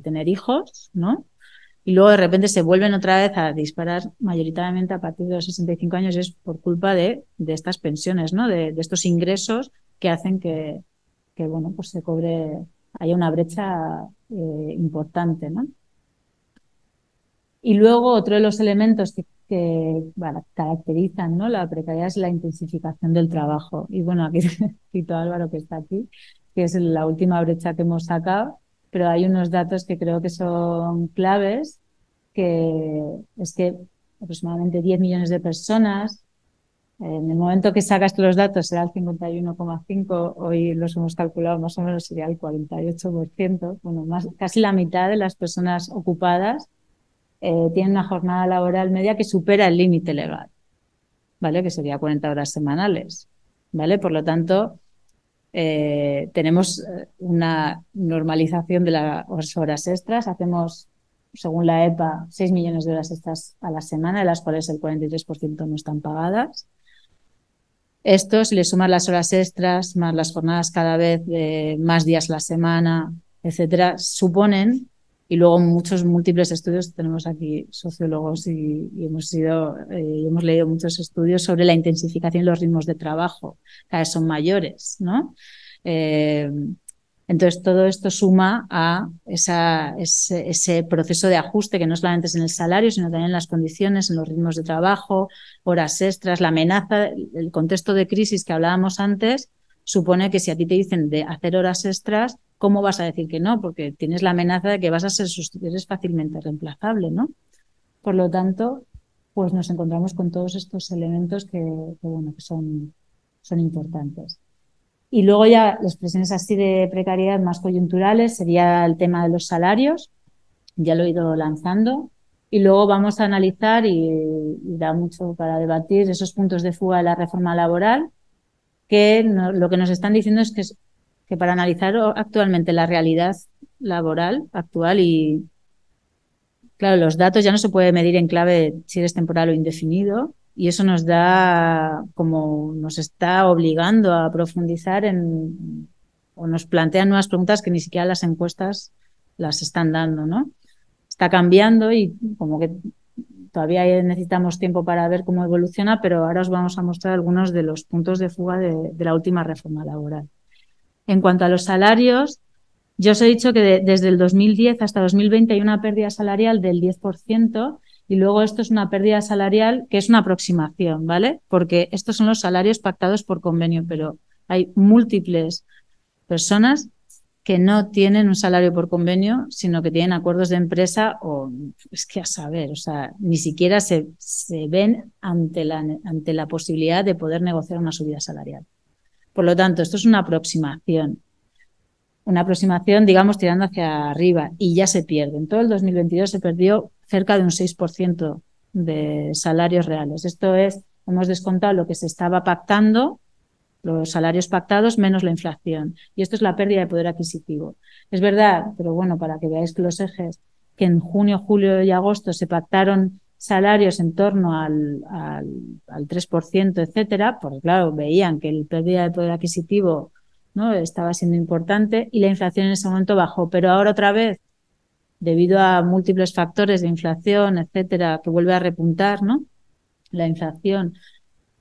tener hijos, ¿no? Y luego de repente se vuelven otra vez a disparar mayoritariamente a partir de los 65 años es por culpa de, estas pensiones, ¿no? De, estos ingresos que hacen que, bueno, pues se cobre, haya una brecha eh, importante, ¿no? Y luego otro de los elementos que, caracterizan ¿no? la precariedad es la intensificación del trabajo. Y bueno, aquí <laughs> cito a Álvaro que está aquí, que es la última brecha que hemos sacado, pero hay unos datos que creo que son claves, que es que aproximadamente 10 millones de personas, en el momento que sacas los datos será el 51,5, hoy los hemos calculado más o menos sería el 48%, bueno, más, casi la mitad de las personas ocupadas eh, tienen una jornada laboral media que supera el límite legal, ¿vale? Que sería 40 horas semanales, ¿vale? Por lo tanto, eh, tenemos eh, una normalización de las horas extras. Hacemos, según la EPA, 6 millones de horas extras a la semana, de las cuales el 43% no están pagadas. Esto, si le sumas las horas extras, más las jornadas cada vez de más días a la semana, etcétera, suponen y luego muchos múltiples estudios, tenemos aquí sociólogos y, hemos sido, eh, hemos leído muchos estudios sobre la intensificación y los ritmos de trabajo, cada vez son mayores, ¿no? Eh, entonces todo esto suma a esa, ese, ese, proceso de ajuste que no solamente es en el salario, sino también en las condiciones, en los ritmos de trabajo, horas extras, la amenaza, el contexto de crisis que hablábamos antes, supone que si a ti te dicen de hacer horas extras, ¿cómo vas a decir que no? Porque tienes la amenaza de que vas a ser sustituido, fácilmente reemplazable, ¿no? Por lo tanto, pues nos encontramos con todos estos elementos que, bueno, que son, son importantes. Y luego ya las presiones así de precariedad más coyunturales sería el tema de los salarios. ya lo he ido lanzando. Y luego vamos a analizar, y, da mucho para debatir, esos puntos de fuga de la reforma laboral, que lo que nos están diciendo es que, que para analizar actualmente la realidad laboral actual y, claro, los datos ya no se puede medir en clave si eres temporal o indefinido, y eso nos da, como nos está obligando a profundizar en, o nos plantean nuevas preguntas que ni siquiera las encuestas las están dando, ¿no? Está cambiando y como que todavía necesitamos tiempo para ver cómo evoluciona, pero ahora os vamos a mostrar algunos de los puntos de fuga de, la última reforma laboral. En cuanto a los salarios, yo os he dicho que desde el 2010 hasta 2020 hay una pérdida salarial del 10%, y luego esto es una pérdida salarial que es una aproximación, ¿vale? Porque estos son los salarios pactados por convenio, pero hay múltiples personas que no tienen un salario por convenio, sino que tienen acuerdos de empresa o es que a saber, o sea, ni siquiera se, se ven ante la, ante la posibilidad de poder negociar una subida salarial. Por lo tanto, esto es una aproximación una aproximación, digamos, tirando hacia arriba y ya se pierde. En todo el 2022 se perdió cerca de un 6% de salarios reales. Esto es, hemos descontado lo que se estaba pactando, los salarios pactados menos la inflación. Y esto es la pérdida de poder adquisitivo. Es verdad, pero bueno, para que veáis los ejes, que en junio, julio y agosto se pactaron salarios en torno al, al, al 3%, etcétera, porque claro, veían que el pérdida de poder adquisitivo ¿no? estaba siendo importante y la inflación en ese momento bajó. Pero ahora otra vez debido a múltiples factores de inflación, etcétera, que vuelve a repuntar, ¿no? La inflación,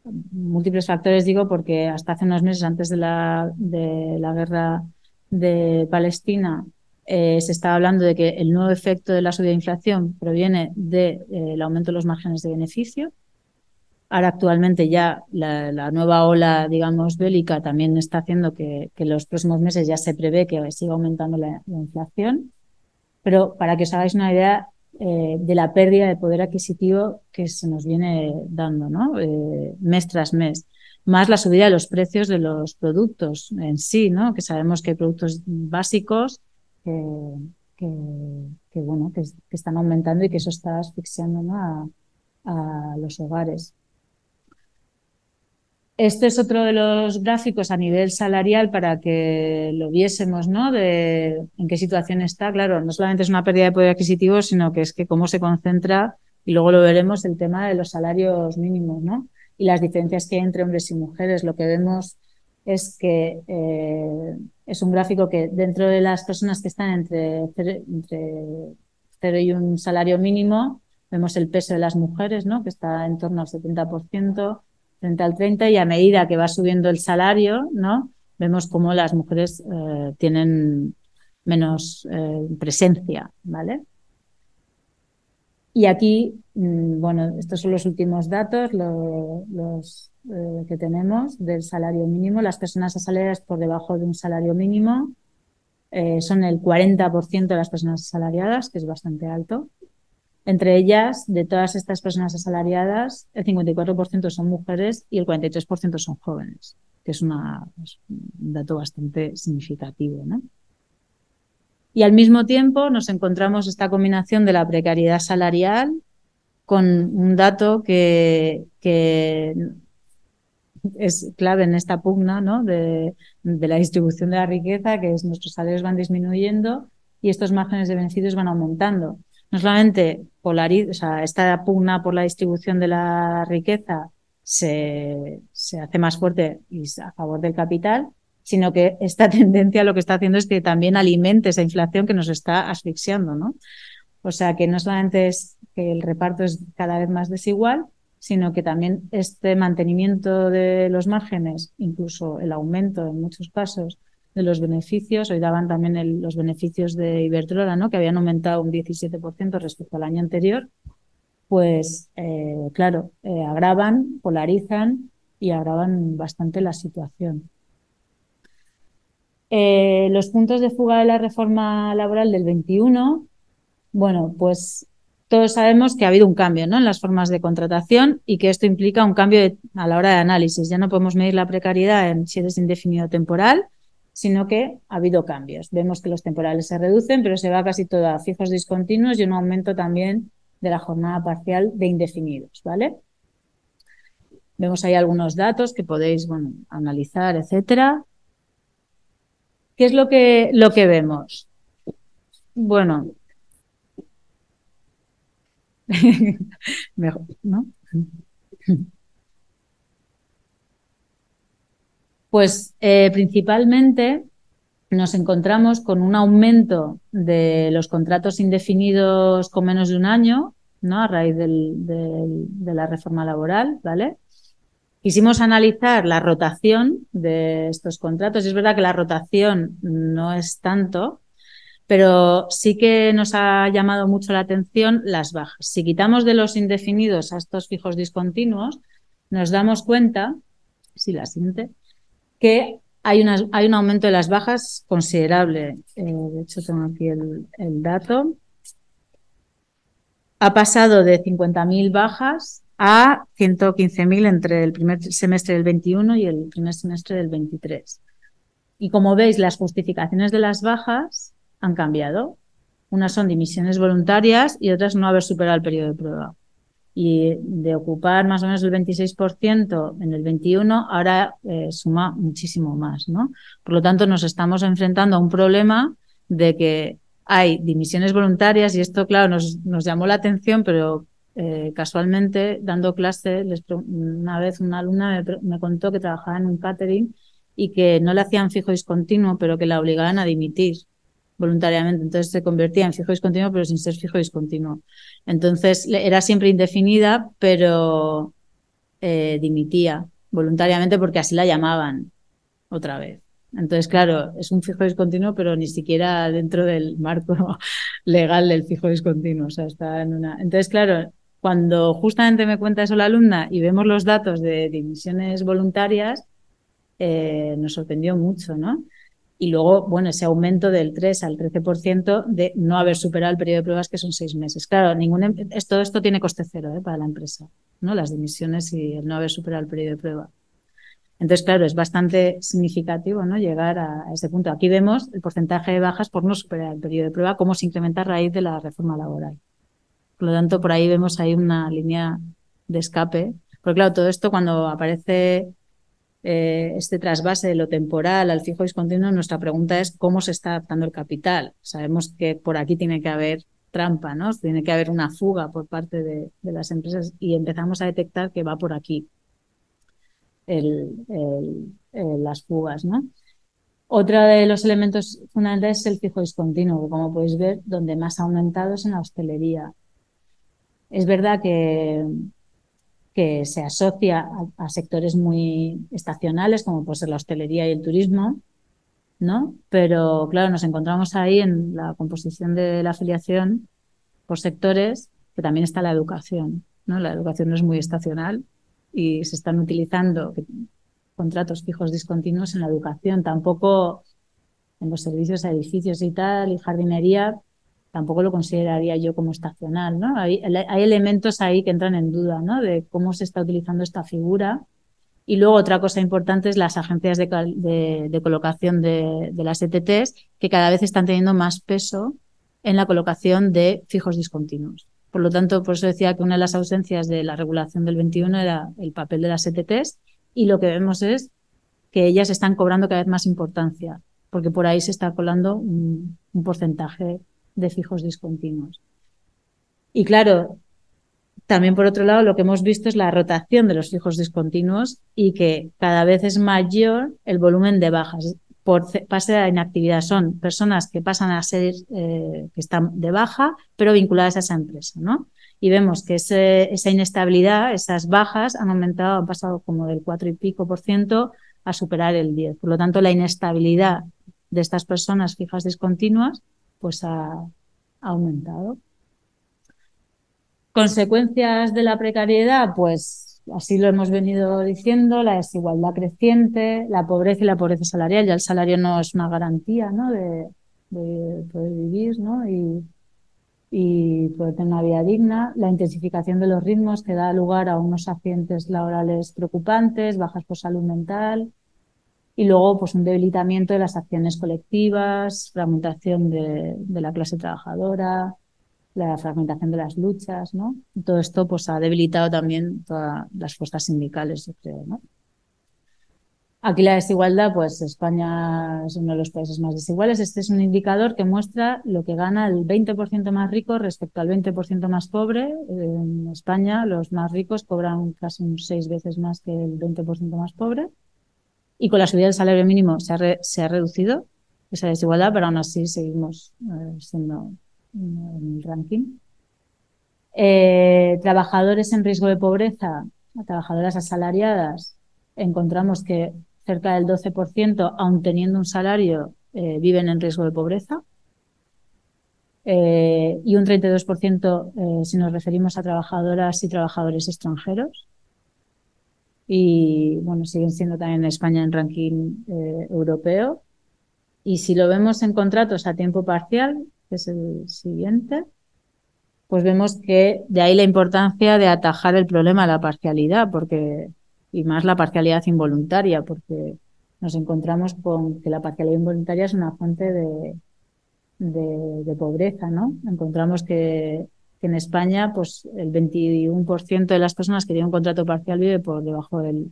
múltiples factores digo porque hasta hace unos meses antes de la, de la guerra de Palestina eh, se estaba hablando de que el nuevo efecto de la subida de inflación proviene del de, eh, aumento de los márgenes de beneficio. Ahora actualmente ya la, nueva ola, digamos, bélica también está haciendo que, que los próximos meses ya se prevé que siga aumentando la, la inflación. Pero para que os hagáis una idea eh, de la pérdida de poder adquisitivo que se nos viene dando, ¿no? Eh, mes tras mes. Más la subida de los precios de los productos en sí, ¿no? Que sabemos que hay productos básicos que, que, bueno, que, están aumentando y que eso está asfixiando a, a los hogares. Este es otro de los gráficos a nivel salarial para que lo viésemos, ¿no? De en qué situación está. Claro, no solamente es una pérdida de poder adquisitivo, sino que es que cómo se concentra, y luego lo veremos, el tema de los salarios mínimos, ¿no? Y las diferencias que hay entre hombres y mujeres. Lo que vemos es que eh, es un gráfico que dentro de las personas que están entre, entre cero y un salario mínimo, vemos el peso de las mujeres, ¿no? Que está en torno al 70% frente al 30 y a medida que va subiendo el salario, ¿no? Vemos cómo las mujeres eh, tienen menos eh, presencia, ¿vale? Y aquí, mm, bueno, estos son los últimos datos, los eh, que tenemos del salario mínimo. Las personas asalariadas por debajo de un salario mínimo son el 40% de las personas asalariadas, que es bastante alto. Entre ellas, de todas estas personas asalariadas, el 54% son mujeres y el 43% son jóvenes, que es, una, un dato bastante significativo. ¿no? Y al mismo tiempo nos encontramos esta combinación de la precariedad salarial con un dato que, que es clave en esta pugna ¿no? de, la distribución de la riqueza, que es nuestros salarios van disminuyendo y estos márgenes de beneficios van aumentando no solamente polariza, o sea, esta pugna por la distribución de la riqueza se, se hace más fuerte y a favor del capital, sino que esta <laughs> tendencia lo que está haciendo es que también alimente esa inflación que nos está asfixiando, ¿no? O sea, que no solamente es que el reparto es cada vez más desigual, sino que también este mantenimiento de los márgenes, incluso el aumento en muchos casos de los beneficios. Hoy daban también los beneficios de Iberdrola, ¿no? que habían aumentado un 17% respecto al año anterior. Pues, eh, claro, eh, agravan, polarizan y agravan bastante la situación. Eh, los puntos de fuga de la reforma laboral del 21, bueno, pues todos sabemos que ha habido un cambio ¿no? en las formas de contratación y que esto implica un cambio a la hora de análisis. Ya no podemos medir la precariedad en si eres indefinido temporal, sino que ha habido cambios. Vemos que los temporales se reducen, pero se va casi todo a fijos discontinuos y un aumento también de la jornada parcial de indefinidos, ¿vale? Vemos ahí algunos datos que podéis, bueno, analizar, etcétera. ¿Qué es lo que, lo que vemos? Bueno, <laughs> mejor, ¿no? Pues eh, principalmente nos encontramos con un aumento de los contratos indefinidos con menos de un año, ¿no? A raíz de la reforma laboral, ¿vale? Quisimos analizar la rotación de estos contratos. Y es verdad que la rotación no es tanto, pero sí que nos ha llamado mucho la atención las bajas. Si quitamos de los indefinidos a estos fijos discontinuos, nos damos cuenta, si la siente, que hay, un aumento de las bajas considerable. Eh, de hecho, tengo aquí el, dato. Ha pasado de 50.000 bajas a 115.000 entre el primer semestre del 21 y el primer semestre del 23. Y como veis, las justificaciones de las bajas han cambiado. Unas son dimisiones voluntarias y otras no haber superado el periodo de prueba y de ocupar más o menos el 26% en el 21, ahora eh, suma muchísimo más, ¿no? Por lo tanto, nos estamos enfrentando a un problema de que hay dimisiones voluntarias y esto, claro, nos, nos llamó la atención, pero eh, casualmente, dando clase, les, una vez una alumna me, me, contó que trabajaba en un catering y que no le hacían fijo discontinuo, pero que la obligaban a dimitir voluntariamente. Entonces se convertía en fijo discontinuo, pero sin ser fijo discontinuo. Entonces era siempre indefinida, pero eh, dimitía voluntariamente porque así la llamaban otra vez. Entonces, claro, es un fijo discontinuo, pero ni siquiera dentro del marco <laughs> legal del fijo discontinuo. O sea, está en una. Entonces, claro, cuando justamente me cuenta eso la alumna y vemos los datos de dimisiones voluntarias, eh, nos sorprendió mucho, ¿no? Y luego, bueno, ese aumento del 3 al 13% de no haber superado el periodo de pruebas, que son seis meses. Claro, ningún, em, todo esto tiene coste cero ¿eh? para la empresa, ¿no? Las dimisiones y el no haber superado el periodo de prueba. Entonces, claro, es bastante significativo ¿no? llegar a, ese punto. Aquí vemos el porcentaje de bajas por no superar el periodo de prueba, cómo se incrementa a raíz de la reforma laboral. Por lo tanto, por ahí vemos ahí una línea de escape. Porque claro, todo esto cuando aparece eh, este trasvase de lo temporal al fijo discontinuo, nuestra pregunta es cómo se está adaptando el capital. Sabemos que por aquí tiene que haber trampa, ¿no? Tiene que haber una fuga por parte de, las empresas y empezamos a detectar que va por aquí las fugas, ¿no? Otro de los elementos fundamentales es el fijo discontinuo, que como podéis ver, donde más ha aumentado es en la hostelería. Es verdad que que se asocia a, sectores muy estacionales, como puede ser la hostelería y el turismo, ¿no? Pero claro, nos encontramos ahí en la composición de la afiliación por sectores que también está la educación, ¿no? La educación no es muy estacional y se están utilizando contratos fijos discontinuos en la educación, tampoco en los servicios a edificios y tal, y jardinería, tampoco lo consideraría yo como estacional, ¿no? Hay, hay, elementos ahí que entran en duda, ¿no? De cómo se está utilizando esta figura. Y luego otra cosa importante es las agencias de, colocación de, las ETTs, que cada vez están teniendo más peso en la colocación de fijos discontinuos. Por lo tanto, por eso decía que una de las ausencias de la regulación del 21 era el papel de las ETTs y lo que vemos es que ellas están cobrando cada vez más importancia, porque por ahí se está colando un porcentaje de fijos discontinuos. Y claro, también por otro lado lo que hemos visto es la rotación de los fijos discontinuos y que cada vez es mayor el volumen de bajas. Por pase a inactividad son personas que pasan a ser, eh, que están de baja, pero vinculadas a esa empresa, ¿no? Y vemos que esa inestabilidad, esas bajas han aumentado, han pasado como del 4 y pico por ciento a superar el 10. Por lo tanto, la inestabilidad de estas personas fijas discontinuas pues ha, aumentado. Consecuencias de la precariedad, pues así lo hemos venido diciendo, la desigualdad creciente, la pobreza y la pobreza salarial. Ya el salario no es una garantía ¿no? de, poder vivir ¿no? y, y poder tener una vida digna. La intensificación de los ritmos que da lugar a unos accidentes laborales preocupantes, bajas por salud mental, y luego pues un debilitamiento de las acciones colectivas, fragmentación de, de la clase trabajadora, la fragmentación de las luchas, ¿no? Todo esto pues ha debilitado también todas las fuerzas sindicales, yo creo, ¿no? Aquí la desigualdad, pues España es uno de los países más desiguales. Este es un indicador que muestra lo que gana el 20% más rico respecto al 20% más pobre. En España los más ricos cobran casi seis veces más que el 20% más pobre. Y con la subida del salario mínimo se ha, reducido esa desigualdad, pero aún así seguimos eh, siendo en el ranking. Eh, trabajadores en riesgo de pobreza, trabajadoras asalariadas, encontramos que cerca del 12%, aun teniendo un salario, eh, viven en riesgo de pobreza. Eh, y un 32% eh, si nos referimos a trabajadoras y trabajadores extranjeros. Y bueno, siguen siendo también en España en ranking europeo. Y si lo vemos en contratos a tiempo parcial, que es el siguiente, pues vemos que de ahí la importancia de atajar el problema de la parcialidad, porque y más la parcialidad involuntaria, porque nos encontramos con que la parcialidad involuntaria es una fuente de, de, pobreza, ¿no? Encontramos que, en España, pues el 21% de las personas que tienen un contrato parcial vive por debajo del,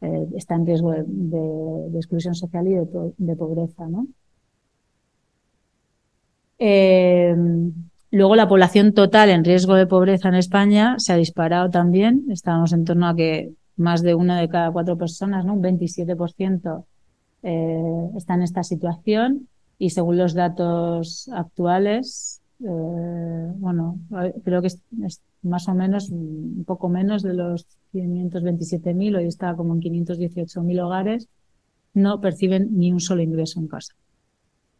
eh, está en riesgo de, exclusión social y de, pobreza. Eh, luego la población total en riesgo de pobreza en España se ha disparado también. Estábamos en torno a que más de una de cada cuatro personas, un 27% eh, está en esta situación y según los datos actuales, eh, bueno, creo que es, más o menos un poco menos de los 527.000, hoy está como en 518.000 hogares, no perciben ni un solo ingreso en casa.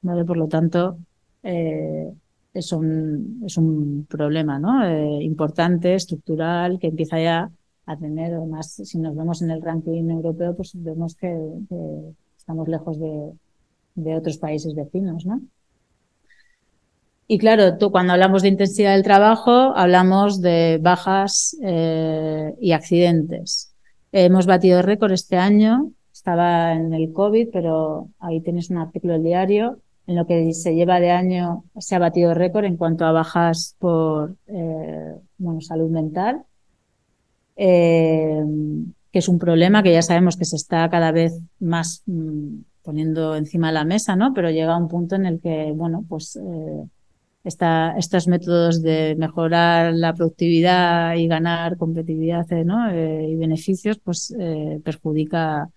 Por lo tanto, eh, es, un, es un problema ¿no? Eh, importante, estructural, que empieza ya a tener, además, si nos vemos en el ranking europeo, pues vemos que, estamos lejos de, de, otros países vecinos, ¿no? Y claro, tú cuando hablamos de intensidad del trabajo, hablamos de bajas eh, y accidentes. Hemos batido récord este año, estaba en el COVID, pero ahí tienes un artículo del diario. En lo que se lleva de año se ha batido récord en cuanto a bajas por eh, bueno, salud mental eh, que es un problema que ya sabemos que se está cada vez más mm, poniendo encima de la mesa, ¿no? Pero llega un punto en el que, bueno, pues estos métodos de mejorar la productividad y ganar competitividad ¿no? Eh, y beneficios, pues perjudica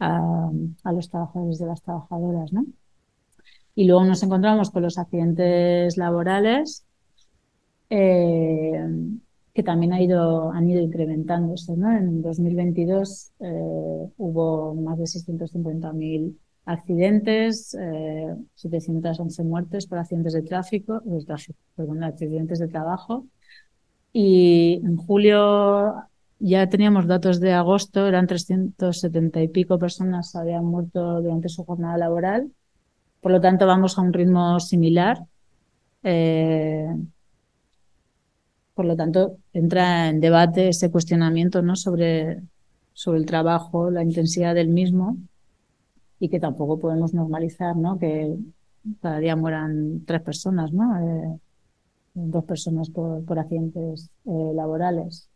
a, los trabajadores de las trabajadoras, ¿no? Y luego nos encontramos con los accidentes laborales. Eh, que también ha ido, han ido incrementándose. ¿no? En 2022 eh, hubo más de 650.000 accidentes, eh, 711 muertes por accidentes de tráfico, de accidentes de trabajo. Y en julio ya teníamos datos de agosto, eran 370 y pico personas habían muerto durante su jornada laboral. Por lo tanto, vamos a un ritmo similar. Eh, por lo tanto, entra en debate ese cuestionamiento ¿no? sobre, sobre el trabajo, la intensidad del mismo y que tampoco podemos normalizar ¿no? que cada día mueran tres personas, ¿no? Eh, dos personas por, por accidentes eh, laborales.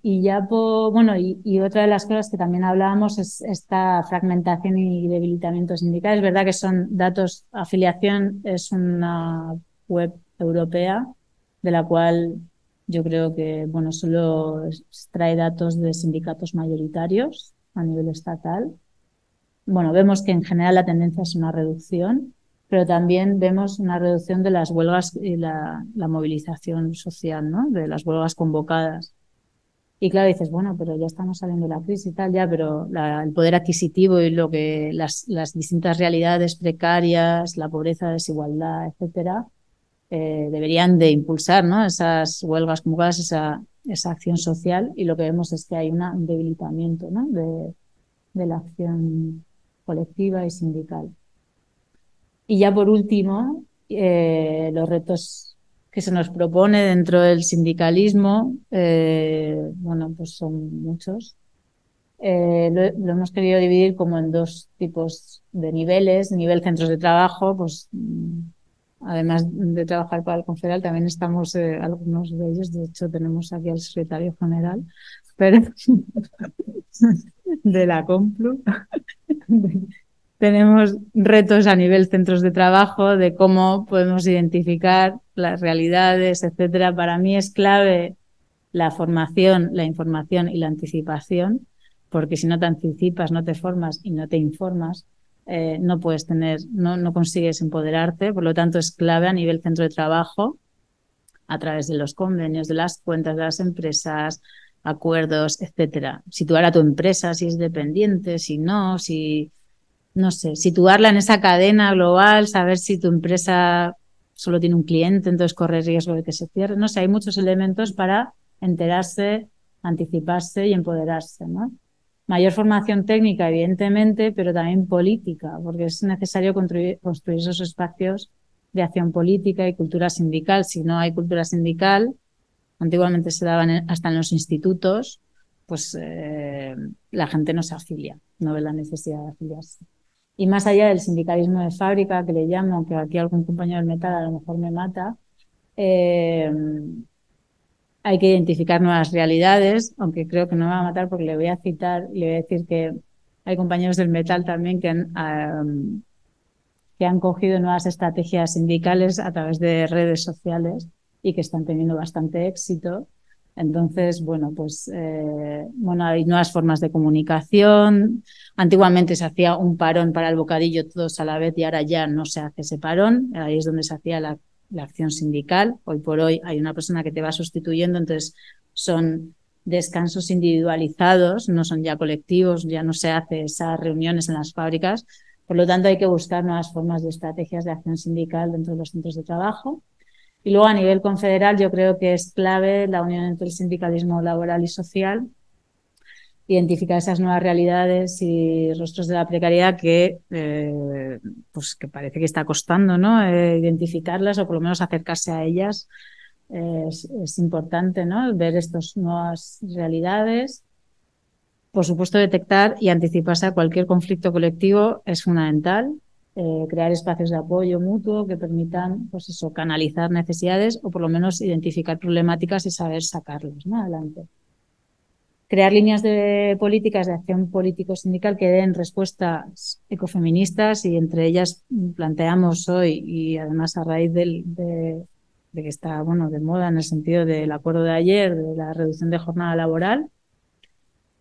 Y ya, bueno, y, y, otra de las cosas que también hablábamos es esta fragmentación y debilitamiento sindical. Es verdad que son datos, afiliación es una web europea de la cual yo creo que, bueno, solo trae datos de sindicatos mayoritarios a nivel estatal. Bueno, vemos que en general la tendencia es una reducción, pero también vemos una reducción de las huelgas y la, movilización social, ¿no? De las huelgas convocadas. Y claro, dices, bueno, pero ya estamos saliendo de la crisis y tal, ya, pero el poder adquisitivo y lo que las, distintas realidades precarias, la pobreza, desigualdad, etcétera, eh, deberían de impulsar ¿no? esas huelgas convocadas, esa, esa acción social y lo que vemos es que hay un debilitamiento ¿no? de, de la acción colectiva y sindical. Y ya por último, eh, los retos que se nos propone dentro del sindicalismo, eh, bueno, pues son muchos. eh, lo, hemos querido dividir como en dos tipos de niveles. Nivel centros de trabajo, pues mm, además de trabajar para el Confederal, también estamos algunos de ellos, de hecho tenemos aquí al secretario general, <laughs> de la Complu. <laughs> tenemos retos a nivel centros de trabajo de cómo podemos identificar las realidades, etcétera. Para mí es clave la formación, la información y la anticipación, porque si no te anticipas, no te formas y no te informas, eh, no puedes tener, no, no consigues empoderarte. Por lo tanto, es clave a nivel centro de trabajo, a través de los convenios, de las cuentas de las empresas, acuerdos, etcétera. Situar a tu empresa si es dependiente, si no, si no sé, situarla en esa cadena global, saber si tu empresa solo tiene un cliente, entonces corre riesgo de que se cierre. No sé, hay muchos elementos para enterarse, anticiparse y empoderarse, ¿no? Mayor formación técnica, evidentemente, pero también política, porque es necesario construir, construir esos espacios de acción política y cultura sindical. Si no hay cultura sindical, antiguamente se daban hasta en los institutos, pues eh, la gente no se afilia, no ve la necesidad de afiliarse. Y más allá del sindicalismo de fábrica, que le llamo, que aquí algún compañero del metal a lo mejor me mata, eh, hay que identificar nuevas realidades, aunque creo que no me va a matar porque le voy a citar y le voy a decir que hay compañeros del metal también que que han cogido nuevas estrategias sindicales a través de redes sociales y que están teniendo bastante éxito. Entonces, bueno, pues eh, bueno, hay nuevas formas de comunicación. Antiguamente se hacía un parón para el bocadillo todos a la vez y ahora ya no se hace ese parón. Ahí es donde se hacía la, acción sindical. Hoy por hoy hay una persona que te va sustituyendo, entonces son descansos individualizados, no son ya colectivos, ya no se hace esas reuniones en las fábricas. Por lo tanto, hay que buscar nuevas formas de estrategias de acción sindical dentro de los centros de trabajo. Y luego a nivel confederal yo creo que es clave la unión entre el sindicalismo laboral y social, identificar esas nuevas realidades y rostros de la precariedad que, eh, pues que parece que está costando ¿no? Eh, identificarlas o por lo menos acercarse a ellas. es, es, importante ¿no? ver estas nuevas realidades. Por supuesto, detectar y anticiparse a cualquier conflicto colectivo es fundamental eh, crear espacios de apoyo mutuo que permitan, pues eso, canalizar necesidades o por lo menos identificar problemáticas y saber sacarlos adelante. Crear líneas de políticas de acción político-sindical que den respuestas ecofeministas y entre ellas planteamos hoy y además a raíz de, que está bueno de moda en el sentido del acuerdo de ayer de la reducción de jornada laboral,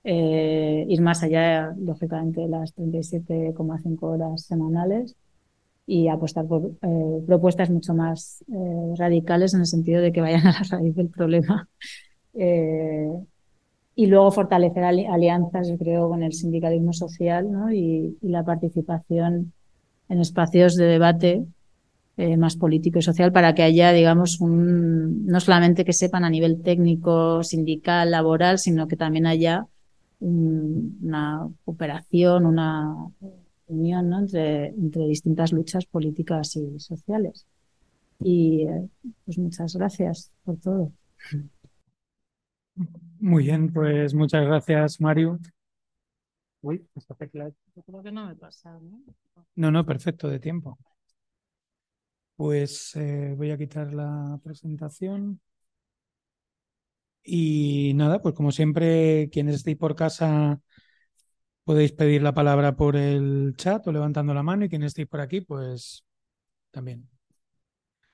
eh, ir más allá, lógicamente, de las 37,5 horas semanales y apostar por eh, propuestas mucho más eh, radicales en el sentido de que vayan a la raíz del problema. <laughs> y luego fortalecer alianzas, yo creo, con el sindicalismo social ¿no? y, y, la participación en espacios de debate más político y social para que haya, digamos, un, no solamente que sepan a nivel técnico, sindical, laboral, sino que también haya una cooperación, una unión entre, entre distintas luchas políticas y sociales. Y eh, pues muchas gracias por todo. Muy bien, pues muchas gracias, Mario. Uy, esta tecla. Yo creo que no me pasa, ¿no? No, no, perfecto, de tiempo. Pues eh, voy a quitar la presentación. Y nada, pues como siempre, quienes estéis por casa podéis pedir la palabra por el chat o levantando la mano y quienes estéis por aquí, pues también.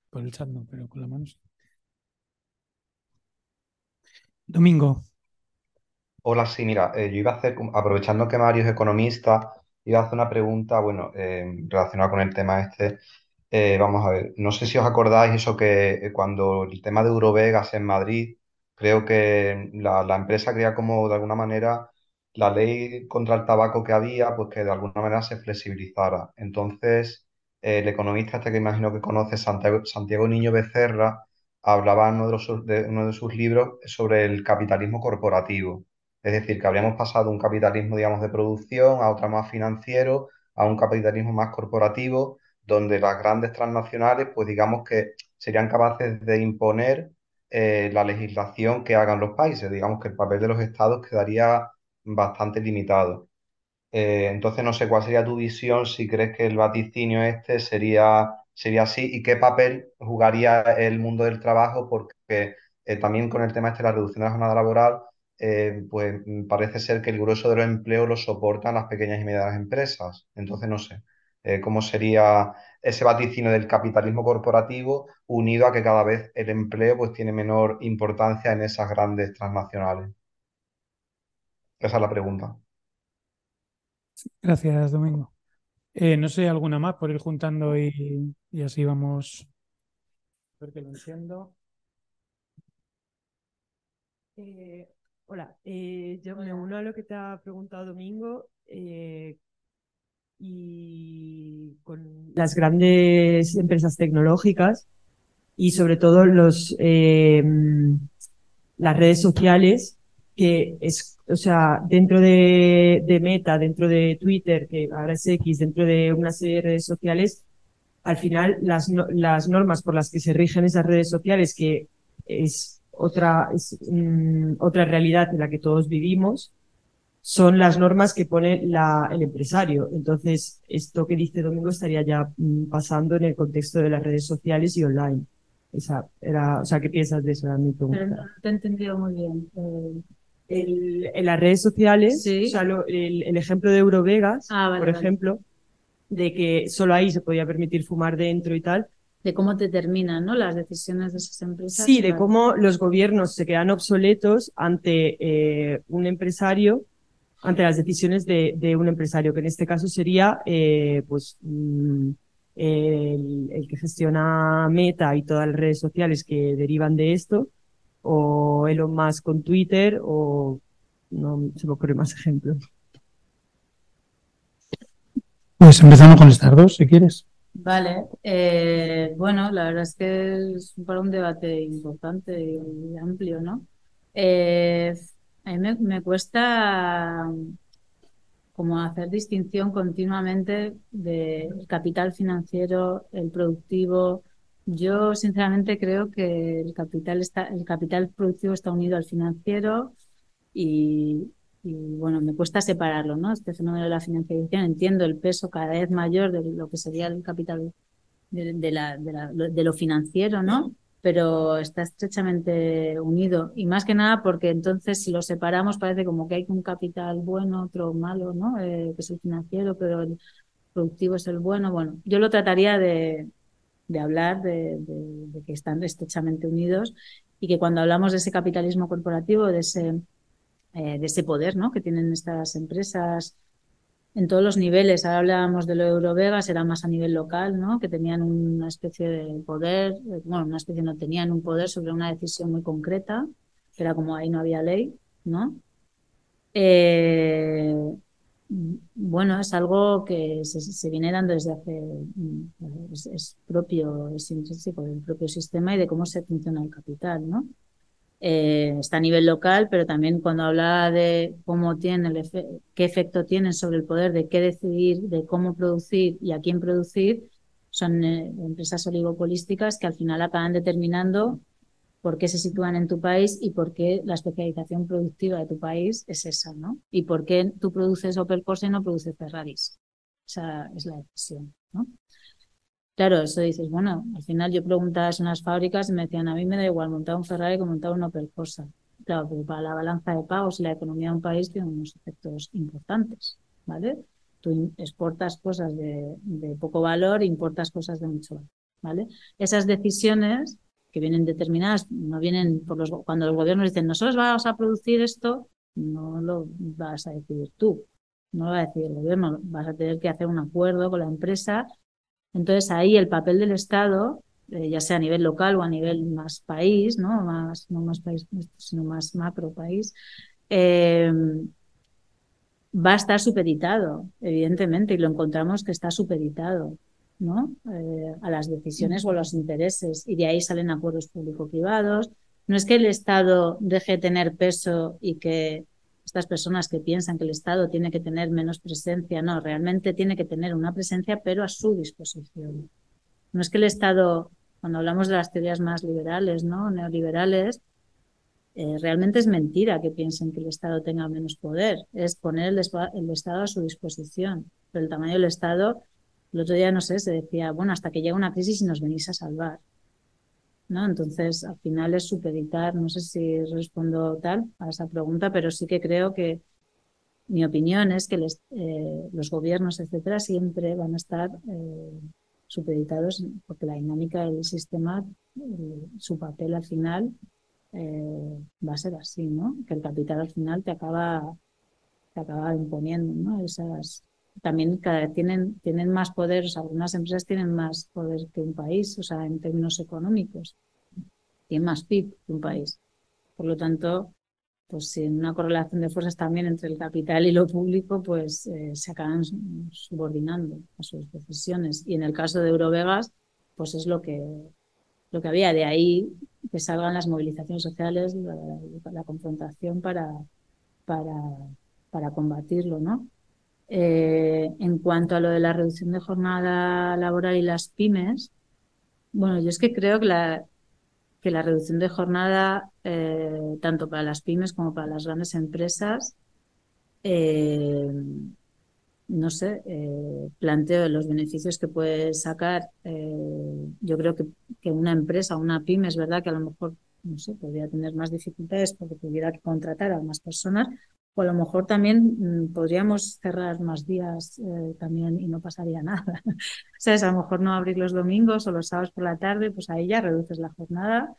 Por el chat no, pero con la mano sí. Domingo. Hola, sí, mira, eh, yo iba a hacer, aprovechando que Mario es economista, iba a hacer una pregunta, bueno, eh, relacionada con el tema este. Eh, vamos a ver, no sé si os acordáis eso que cuando el tema de Eurovegas en Madrid, Creo que la, empresa quería como de alguna manera la ley contra el tabaco que había, pues que de alguna manera se flexibilizara. Entonces, el economista este que imagino que conoce, Santiago, Santiago Niño Becerra, hablaba en uno de, uno de sus libros sobre el capitalismo corporativo. Es decir, que habríamos pasado un capitalismo, digamos, de producción a otro más financiero, a un capitalismo más corporativo, donde las grandes transnacionales, pues digamos que serían capaces de imponer eh, la legislación que hagan los países. Digamos que el papel de los estados quedaría bastante limitado. Eh, entonces no sé cuál sería tu visión, si crees que el vaticinio este sería, sería así y qué papel jugaría el mundo del trabajo, porque eh, también con el tema este de la reducción de la jornada laboral, pues mm, parece ser que el grueso de los empleos lo soportan las pequeñas y medianas empresas. Entonces no sé cómo sería ese vaticinio del capitalismo corporativo unido a que cada vez el empleo pues tiene menor importancia en esas grandes transnacionales. Esa es la pregunta. Gracias, Domingo. Eh, no sé, alguna más por ir juntando y, así vamos. A ver que lo entiendo. Eh, hola, eh, yo me uno a lo que te ha preguntado Domingo y con las grandes empresas tecnológicas y sobre todo los las redes sociales que es, o sea, dentro de, de Meta, dentro de Twitter, que ahora es X, dentro de una serie de redes sociales, al final las, las normas por las que se rigen esas redes sociales, que es otra, es, mm, otra realidad en la que todos vivimos, son las normas que pone la, el empresario. Entonces, esto que dice Domingo estaría ya mm, pasando en el contexto de las redes sociales y online. Esa era, o sea, ¿qué piensas de eso? Era mi pregunta. no te he entendido muy bien. Eh, en las redes sociales, el, ejemplo de Eurovegas, ah, por ejemplo, de que solo ahí se podía permitir fumar dentro y tal. De cómo determinan ¿no? las decisiones de esas empresas. Sí, de cómo los gobiernos se quedan obsoletos ante eh, un empresario, ante las decisiones de, un empresario, que en este caso sería eh, pues mm, el, el que gestiona Meta y todas las redes sociales que derivan de esto o Elon Musk con Twitter o no se me ocurre más ejemplos. Pues empezamos con estas dos, si quieres. Vale, eh, bueno, la verdad es que es para un debate importante y amplio, ¿no? Eh, a mí me, cuesta como hacer distinción continuamente del capital financiero, el productivo, yo sinceramente creo que el capital está, el capital productivo está unido al financiero y, bueno, me cuesta separarlo, ¿no? Este fenómeno de la financiación, entiendo el peso cada vez mayor de lo que sería el capital de, la, de, lo financiero, ¿no? Pero está estrechamente unido. Y más que nada porque entonces si lo separamos parece como que hay un capital bueno, otro malo, ¿no? Eh, que es el financiero, pero el productivo es el bueno. Bueno, yo lo trataría de, de hablar de, que están estrechamente unidos y que cuando hablamos de ese capitalismo corporativo, de ese, eh, de ese poder ¿no? que tienen estas empresas en todos los niveles, ahora hablábamos de lo Eurovegas, era más a nivel local, ¿no? que tenían una especie de poder, eh, bueno, una especie no tenían un poder sobre una decisión muy concreta, que era como ahí no había ley, ¿no? Eh, bueno, es algo que se, viene dando desde hace, mm, es, propio, es intrínseco del propio sistema y de cómo se funciona el capital, ¿no? Eh, está a nivel local, pero también cuando habla de cómo tiene el qué efecto tienen sobre el poder de qué decidir, de cómo producir y a quién producir, son eh, empresas oligopolísticas que al final acaban determinando por qué se sitúan en tu país y por qué la especialización productiva de tu país es esa, ¿no? Y por qué tú produces Opel Corsa y no produces Ferraris. Esa es la decisión, ¿no? Claro, eso dices, bueno, al final yo preguntaba en unas fábricas y me decían, a mí me da igual montar un Ferrari que montar un Opel. Claro, porque para la balanza de pagos y la economía de un país tiene unos efectos importantes, ¿vale? Tú exportas cosas de, poco valor importas cosas de mucho valor, ¿vale? Esas decisiones que vienen determinadas, no vienen por los, cuando los gobiernos dicen nosotros vamos a producir esto, no lo vas a decidir tú, no lo va a decidir el gobierno, vas a tener que hacer un acuerdo con la empresa. Entonces ahí el papel del Estado, eh, ya sea a nivel local o a nivel más país, no más, no más país, sino más macro país, eh, va a estar supeditado, evidentemente, y lo encontramos que está supeditado. ¿no? Eh, a las decisiones o a los intereses y de ahí salen acuerdos público-privados. No es que el Estado deje de tener peso y que estas personas que piensan que el Estado tiene que tener menos presencia, no, realmente tiene que tener una presencia pero a su disposición. No es que el Estado, cuando hablamos de las teorías más liberales, ¿no? neoliberales, eh, realmente es mentira que piensen que el Estado tenga menos poder, es poner el, el, Estado a su disposición. Pero el tamaño del Estado, el otro día, no sé, se decía, bueno, hasta que llega una crisis y nos venís a salvar. ¿No? Entonces, al final es supeditar, no sé si respondo tal a esa pregunta, pero sí que creo que mi opinión es que eh, los gobiernos, etcétera, siempre van a estar eh, supeditados porque la dinámica del sistema, su papel al final eh, va a ser así, ¿no? Que el capital al final te acaba, te acaba imponiendo, ¿no? Esas, también cada vez tienen, tienen más poder, algunas empresas tienen más poder que un país, o sea, en términos económicos, tienen más PIB que un país. Por lo tanto, pues en una correlación de fuerzas también entre el capital y lo público, pues eh, se acaban subordinando a sus decisiones. Y en el caso de Eurovegas, pues es lo que, lo que había. De ahí que salgan las movilizaciones sociales, la, confrontación para, para, para combatirlo, ¿no? Eh, en cuanto a lo de la reducción de jornada laboral y las pymes, bueno, yo es que creo que la, que la reducción de jornada, eh, tanto para las pymes como para las grandes empresas, eh, no sé, eh, planteo los beneficios que puede sacar. yo creo que, que, una empresa, una pyme, es verdad que a lo mejor, no sé, podría tener más dificultades porque tuviera que contratar a más personas, o a lo mejor también mm, podríamos cerrar más días también y no pasaría <laughs> nada. o sea, a lo mejor no abrir los domingos o los sábados por la tarde, pues ahí ya reduces la jornada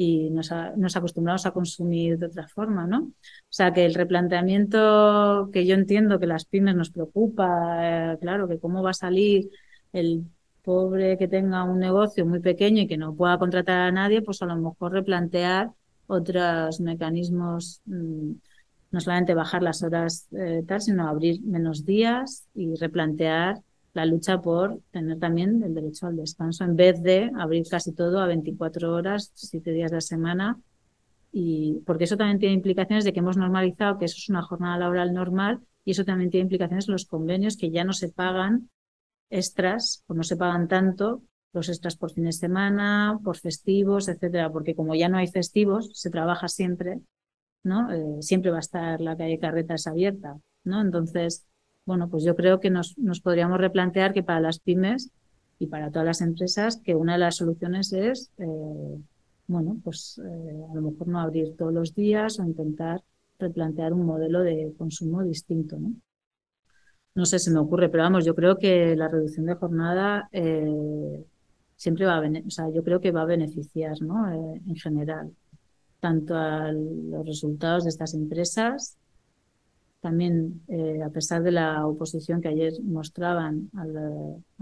y nos, nos acostumbramos a consumir de otra forma, ¿no? O sea, que el replanteamiento que yo entiendo que las pymes nos preocupa, eh, claro, que cómo va a salir el pobre que tenga un negocio muy pequeño y que no pueda contratar a nadie, pues a lo mejor replantear otros mecanismos, mm, no solamente bajar las horas eh, tal, sino abrir menos días y replantear la lucha por tener también el derecho al descanso, en vez de abrir casi todo a 24 horas, 7 días de la semana, y porque eso también tiene implicaciones de que hemos normalizado que eso es una jornada laboral normal y eso también tiene implicaciones en los convenios que ya no se pagan extras o no se pagan tanto los extras por fin de semana, por festivos, etcétera, porque como ya no hay festivos, se trabaja siempre, ¿no? Eh, siempre va a estar la calle Carretas abierta, ¿no? Entonces, bueno, pues yo creo que nos, podríamos replantear que para las pymes y para todas las empresas, que una de las soluciones es, eh, bueno, pues eh, a lo mejor no abrir todos los días o intentar replantear un modelo de consumo distinto, ¿no? No sé, si me ocurre, pero vamos, yo creo que la reducción de jornada siempre va a, o sea, yo creo que va a beneficiar, ¿no? en general, tanto a los resultados de estas empresas también, eh, a pesar de la oposición que ayer mostraban a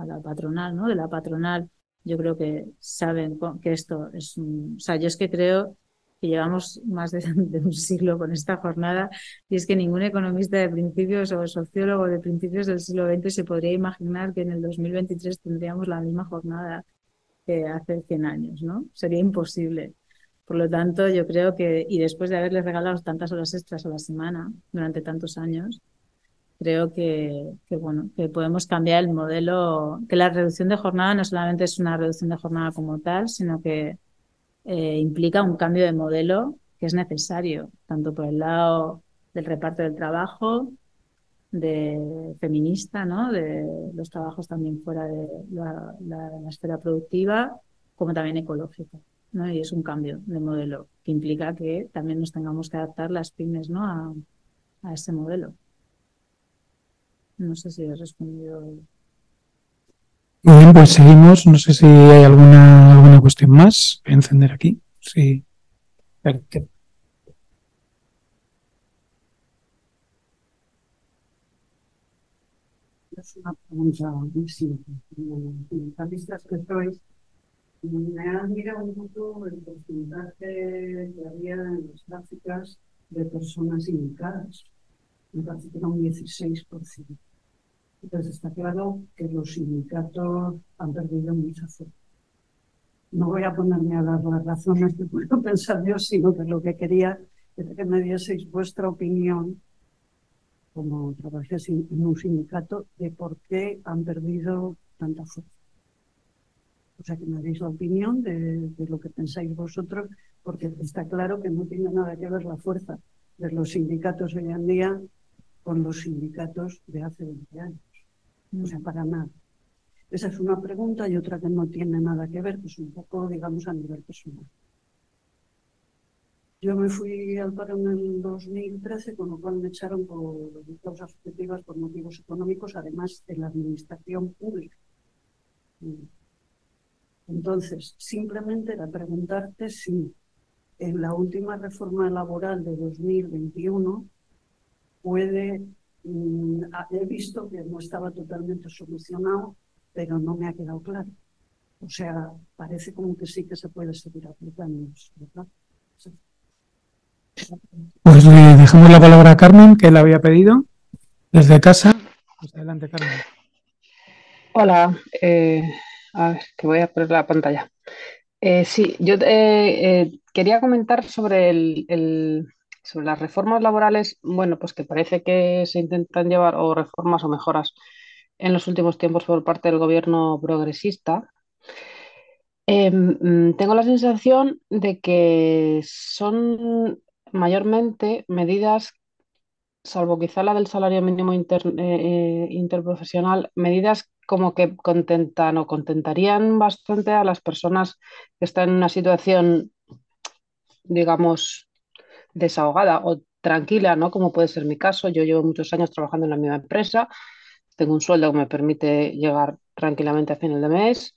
la, patronal, ¿no? De la patronal, yo creo que saben que esto es un... O sea, yo es que creo que llevamos más <laughs> de, un siglo con esta jornada y es que ningún economista de principios o sociólogo de principios del siglo XX se podría imaginar que en el 2023 tendríamos la misma jornada que hace 100 años, ¿no? Sería imposible. Por lo tanto, yo creo que, y después de haberles regalado tantas horas extras a la semana durante tantos años, creo que, bueno, que podemos cambiar el modelo, que la reducción de jornada no solamente es una reducción de jornada como tal, sino que eh, implica un cambio de modelo que es necesario, tanto por el lado del reparto del trabajo, de feminista, ¿no? de los trabajos también fuera de la esfera productiva, como también ecológico. Y es un cambio de modelo que implica que también nos tengamos que adaptar las pymes ¿no? a, a ese modelo. No sé si he respondido. Muy bien, pues seguimos. No sé si hay alguna, alguna cuestión más. Voy a encender aquí. Sí. Es una pregunta muy simple. que sois, me admira un poco el porcentaje que había en las gráficas de personas sindicadas. Me parece que era un 16%. Entonces está claro que los sindicatos han perdido mucha fuerza. No voy a ponerme a dar las razones que puedo pensar yo, sino que lo que quería era que me dieseis vuestra opinión como trabajáis en un sindicato de por qué han perdido tanta fuerza. Sea, que me deis la opinión de, lo que pensáis vosotros, porque está claro que no tiene nada que ver la fuerza de los sindicatos hoy en día con los sindicatos de hace 20 años. O sea, para nada. Esa es una pregunta y otra que no tiene nada que ver, pues un poco, digamos, a nivel personal. Yo me fui al paro en el 2013, con lo cual me echaron por causas objetivas, por motivos económicos, además de la administración pública. Entonces, simplemente era preguntarte si en la última reforma laboral de 2021 puede, mm, he visto que no estaba totalmente solucionado, pero no me ha quedado claro. O sea, parece como que sí que se puede seguir aplicando, ¿verdad? Pues le dejamos la palabra a Carmen, que la había pedido desde casa. Pues adelante, Carmen. Hola, eh, a ver, que voy a poner la pantalla. Eh, sí, yo eh, quería comentar sobre, el, sobre las reformas laborales, bueno, pues que parece que se intentan llevar o reformas o mejoras en los últimos tiempos por parte del gobierno progresista. Em, mm, tengo la sensación de que son mayormente medidas, salvo quizá la del salario mínimo eh, eh, interprofesional, medidas como que contentan o contentarían bastante a las personas que están en una situación, digamos, desahogada o tranquila, ¿no? Como puede ser mi caso. Yo llevo muchos años trabajando en la misma empresa, tengo un sueldo que me permite llegar tranquilamente a final de mes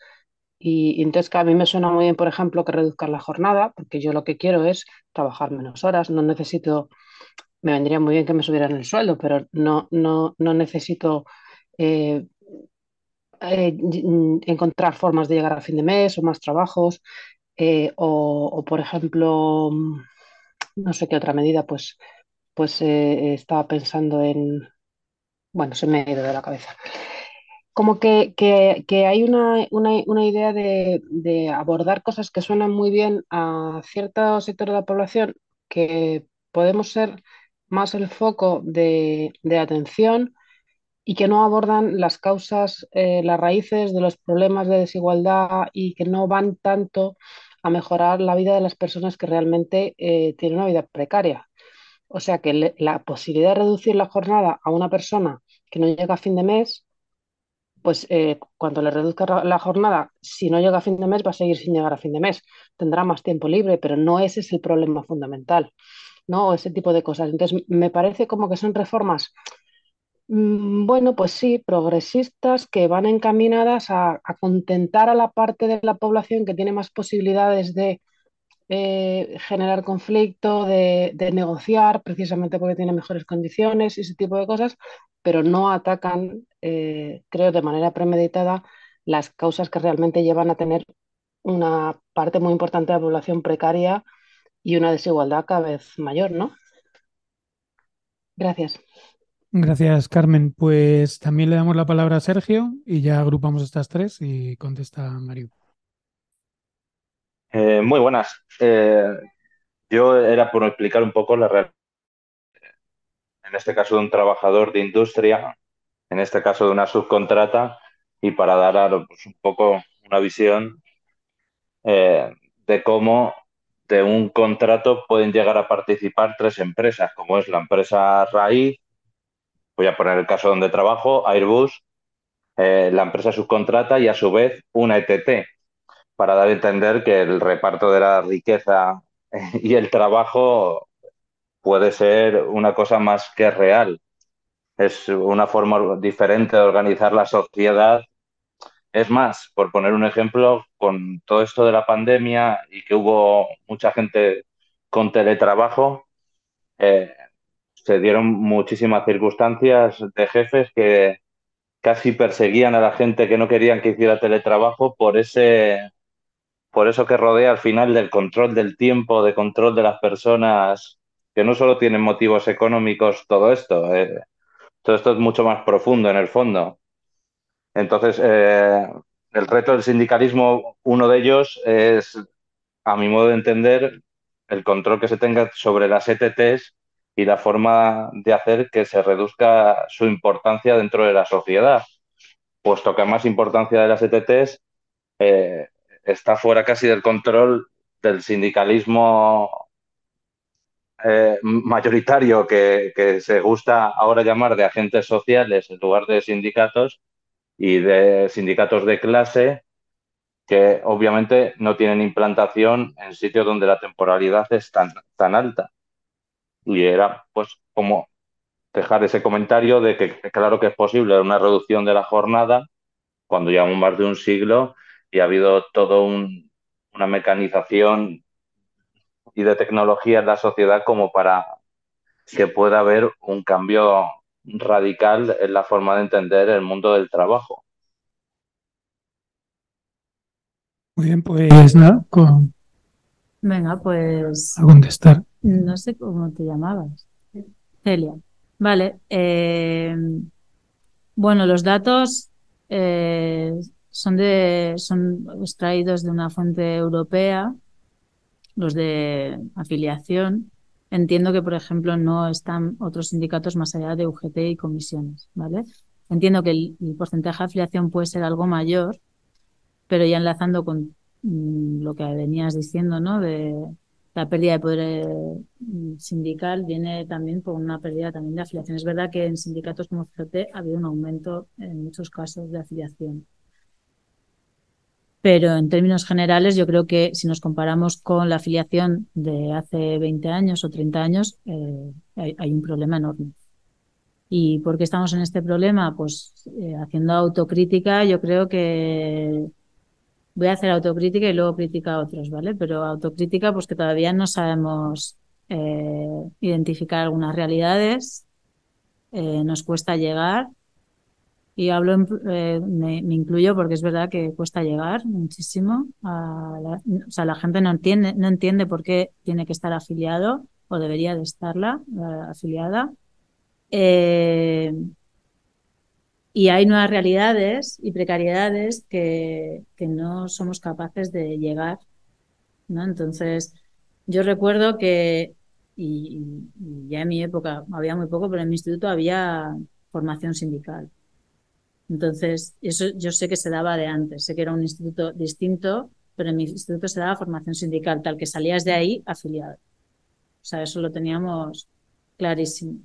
y, entonces que a mí me suena muy bien, por ejemplo, que reduzcan la jornada, porque yo lo que quiero es trabajar menos horas, no necesito, me vendría muy bien que me subieran el sueldo, pero no, no, no necesito eh, eh, encontrar formas de llegar a fin de mes o más trabajos, eh, o, por ejemplo, no sé qué otra medida, pues, pues estaba pensando en, bueno, se me ha ido de la cabeza. Como que, hay una, idea de, abordar cosas que suenan muy bien a cierto sector de la población, que podemos ser más el foco de, atención y que no abordan las causas, eh, las raíces de los problemas de desigualdad y que no van tanto a mejorar la vida de las personas que realmente eh, tienen una vida precaria. O sea que la posibilidad de reducir la jornada a una persona que no llega a fin de mes pues eh, cuando le reduzca la jornada, si no llega a fin de mes, va a seguir sin llegar a fin de mes. Tendrá más tiempo libre, pero no ese es el problema fundamental, ¿no? Ese tipo de cosas. Entonces, me parece como que son reformas, mm, bueno, pues sí, progresistas que van encaminadas a, contentar a la parte de la población que tiene más posibilidades de eh, generar conflicto, de, de, negociar, precisamente porque tiene mejores condiciones y ese tipo de cosas, pero no atacan, eh, creo, de manera premeditada las causas que realmente llevan a tener una parte muy importante de la población precaria y una desigualdad cada vez mayor, ¿no? Gracias. Gracias, Carmen. Pues también le damos la palabra a Sergio y ya agrupamos estas tres y contesta Mario. Eh, muy buenas. Eh, yo era por explicar un poco la realidad en este caso de un trabajador de industria, en este caso de una subcontrata, y para dar pues, un poco una visión eh, de cómo de un contrato pueden llegar a participar tres empresas, como es la empresa raíz, voy a poner el caso donde trabajo, Airbus, eh, la empresa subcontrata y a su vez una ETT, para dar a entender que el reparto de la riqueza y el trabajo puede ser una cosa más que real. Es una forma diferente de organizar la sociedad. Es más, por poner un ejemplo, con todo esto de la pandemia y que hubo mucha gente con teletrabajo, eh, se dieron muchísimas circunstancias de jefes que casi perseguían a la gente que no querían que hiciera teletrabajo por ese por eso que rodea al final del control del tiempo, de control de las personas que no solo tienen motivos económicos todo esto, eh, todo esto es mucho más profundo en el fondo. Entonces, eh, el reto del sindicalismo, uno de ellos es, a mi modo de entender, el control que se tenga sobre las ETTs y la forma de hacer que se reduzca su importancia dentro de la sociedad, puesto que más importancia de las ETTs, eh, está fuera casi del control del sindicalismo eh, mayoritario que, se gusta ahora llamar de agentes sociales en lugar de sindicatos y de sindicatos de clase que obviamente no tienen implantación en sitios donde la temporalidad es tan, tan alta. Y era pues como dejar ese comentario de que claro que es posible una reducción de la jornada cuando llevamos más de un siglo y ha habido todo un, una mecanización y de tecnología en la sociedad como para que pueda haber un cambio radical en la forma de entender el mundo del trabajo. Muy bien, pues nada, con... Venga, pues... A contestar. No sé cómo te llamabas. Celia. Vale. Eh, bueno, los datos eh, son, de, son extraídos de una fuente europea, los de afiliación. Entiendo que, por ejemplo, no están otros sindicatos más allá de UGT y comisiones, ¿vale? Entiendo que el, porcentaje de afiliación puede ser algo mayor, pero ya enlazando con mm, lo que venías diciendo, ¿no? De la pérdida de poder eh, sindical viene también por una pérdida también de afiliación. Es verdad que en sindicatos como CGT ha habido un aumento en muchos casos de afiliación. Pero en términos generales, yo creo que si nos comparamos con la afiliación de hace 20 años o 30 años, eh, hay, hay, un problema enorme. ¿Y por qué estamos en este problema? Pues eh, haciendo autocrítica, yo creo que voy a hacer autocrítica y luego crítica a otros, ¿vale? Pero autocrítica, pues que todavía no sabemos eh, identificar algunas realidades, eh, nos cuesta llegar. Y hablo, eh, me, incluyo porque es verdad que cuesta llegar muchísimo. La, o sea, la gente no entiende, no entiende por qué tiene que estar afiliado o debería de estarla afiliada. Eh, y hay nuevas realidades y precariedades que, que no somos capaces de llegar. ¿no? Entonces, yo recuerdo que, y, ya en mi época había muy poco, pero en mi instituto había formación sindical. Entonces, eso yo sé que se daba de antes, sé que era un instituto distinto, pero en mi instituto se daba formación sindical, tal que salías de ahí afiliado. O sea, eso lo teníamos clarísimo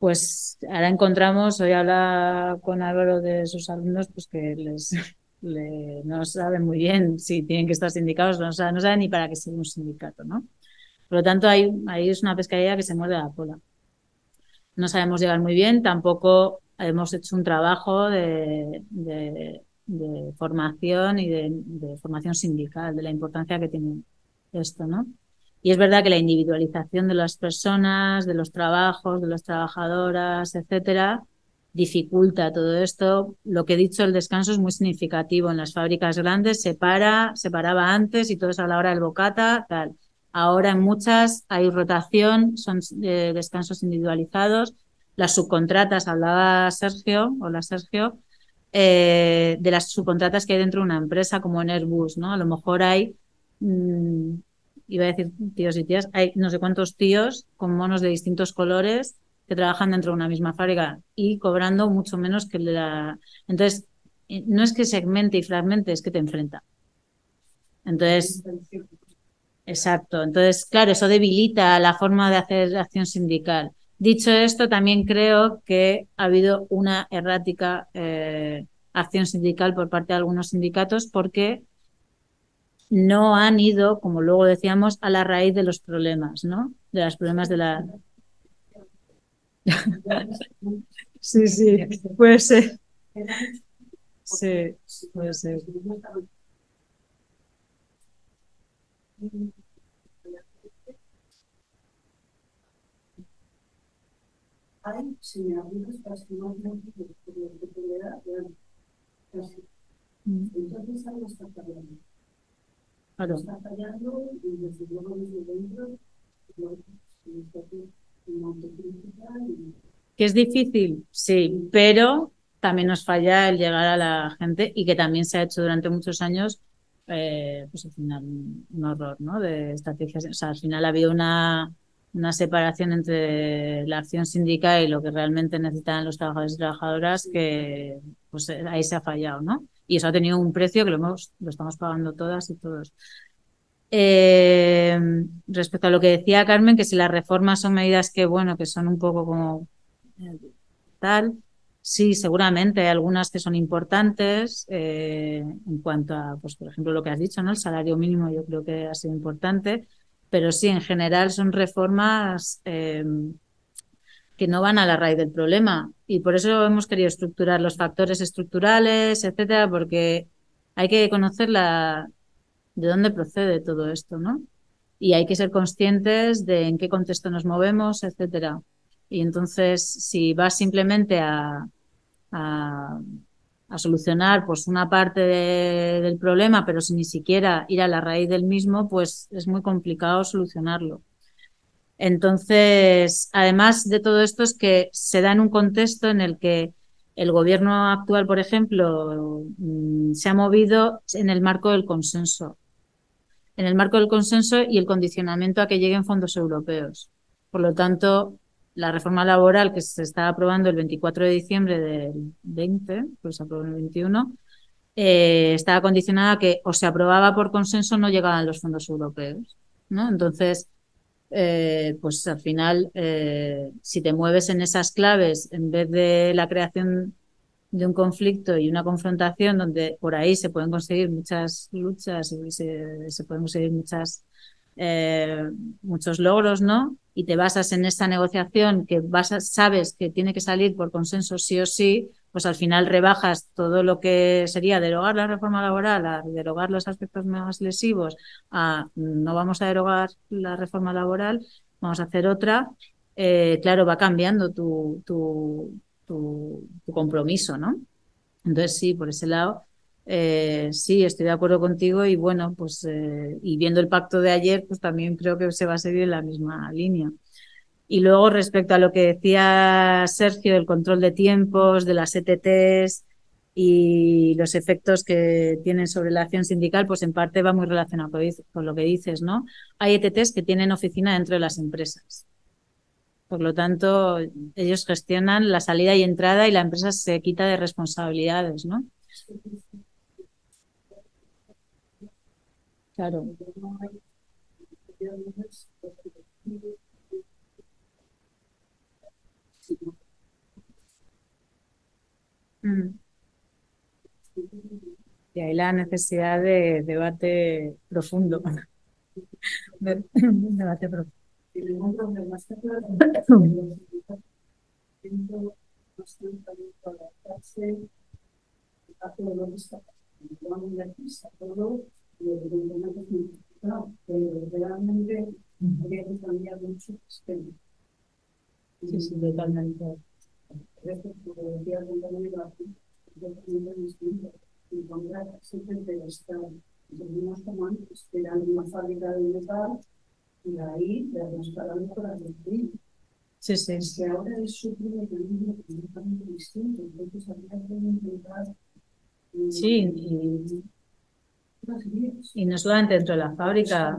pues ahora encontramos, hoy habla con Álvaro de sus alumnos, pues que les <laughs> le, no saben muy bien si tienen que estar sindicados, no, no saben ni para qué ser un sindicato, ¿no? Por lo tanto, ahí, ahí es una pescadilla que se muerde la cola. No sabemos llegar muy bien, tampoco hemos hecho un trabajo de, de, de formación y de, de formación sindical, de la importancia que tiene esto, ¿no? Y es verdad que la individualización de las personas, de los trabajos, de las trabajadoras, etcétera, dificulta todo esto. Lo que he dicho, el descanso es muy significativo. En las fábricas grandes se para, se paraba antes y todo es a la hora del bocata, tal. Ahora en muchas hay rotación, son eh, descansos individualizados. Las subcontratas, hablaba Sergio, hola Sergio, eh, de las subcontratas que hay dentro de una empresa como en Airbus, ¿no? A lo mejor hay mmm, iba a decir tíos y tías, hay no sé cuántos tíos con monos de distintos colores que trabajan dentro de una misma fábrica y cobrando mucho menos que la... Entonces, no es que segmente y fragmente, es que te enfrenta. Entonces, exacto. Entonces, claro, eso debilita la forma de hacer acción sindical. Dicho esto, también creo que ha habido una errática eh, acción sindical por parte de algunos sindicatos porque no han ido, como luego decíamos, a la raíz de los problemas, ¿no? De los problemas de la... <laughs> sí, sí, puede ser. Sí, puede ser. Hay casi más de Entonces, algo está fallando. Claro. Está fallando y decidió desde dentro que es difícil, sí, pero también nos falla el llegar a la gente y que también se ha hecho durante muchos años, eh, pues al final un horror, ¿no? De estrategias. O sea, al final ha habido una, una separación entre la acción sindical y lo que realmente necesitan los trabajadores y trabajadoras que pues ahí se ha fallado, ¿no? Y eso ha tenido un precio que lo, hemos, lo estamos pagando todas y todos. Eh, respecto a lo que decía Carmen, que si las reformas son medidas que, bueno, que son un poco como eh, tal, sí, seguramente hay algunas que son importantes eh, en cuanto a, pues, por ejemplo, lo que has dicho, ¿no? El salario mínimo yo creo que ha sido importante, pero sí, en general son reformas que no van a la raíz del problema. Y por eso hemos querido estructurar los factores estructurales, etcétera, porque hay que conocer la, de dónde procede todo esto, ¿no? Y hay que ser conscientes de en qué contexto nos movemos, etcétera. Y entonces, si vas simplemente a, solucionar pues una parte del problema, pero sin ni siquiera ir a la raíz del mismo, pues es muy complicado solucionarlo. Entonces, además de todo esto es que se da en un contexto en el que el gobierno actual, por ejemplo, mm, se ha movido en el marco del consenso, en el marco del consenso y el condicionamiento a que lleguen fondos europeos. Por lo tanto, la reforma laboral que se está aprobando el 24 de diciembre del 20, pues se aprobó el 21, eh, estaba condicionada a que o se aprobaba por consenso o no llegaban los fondos europeos. ¿no? Entonces, eh, pues al final, eh, si te mueves en esas claves, en vez de la creación de un conflicto y una confrontación donde por ahí se pueden conseguir muchas luchas y se, pueden conseguir muchas, muchos logros, ¿no? Y te basas en esa negociación que sabes que tiene que salir por consenso sí o sí, pues al final rebajas todo lo que sería derogar la reforma laboral, a derogar los aspectos más lesivos, a no vamos a derogar la reforma laboral, vamos a hacer otra. Eh, claro, va cambiando tu, tu, compromiso, ¿no? Entonces sí, por ese lado, eh, sí, estoy de acuerdo contigo y bueno, pues eh, y viendo el pacto de ayer, pues también creo que se va a seguir en la misma línea. Y luego, respecto a lo que decía Sergio, del control de tiempos, de las ETTs y los efectos que tienen sobre la acción sindical, pues en parte va muy relacionado con lo que dices, ¿no? Hay ETTs que tienen oficina dentro de las empresas. Por lo tanto, ellos gestionan la salida y entrada y la empresa se quita de responsabilidades, ¿no? Claro. Mm. Y ahí la necesidad de debate profundo. <laughs> De, debate profundo. Realmente habría que cambiar mucho el sistema. Sí, sí, totalmente. Esto, como decía el compañero aquí, distinto. Encontrar siempre el Estado. Seguimos como antes, eran una fábrica de metal y ahí nos paramos para construir. Sí, sí. Es que ahora es su mecanismo completamente distinto. Entonces habría que intentar. Sí, y, y no solamente dentro de la fábrica,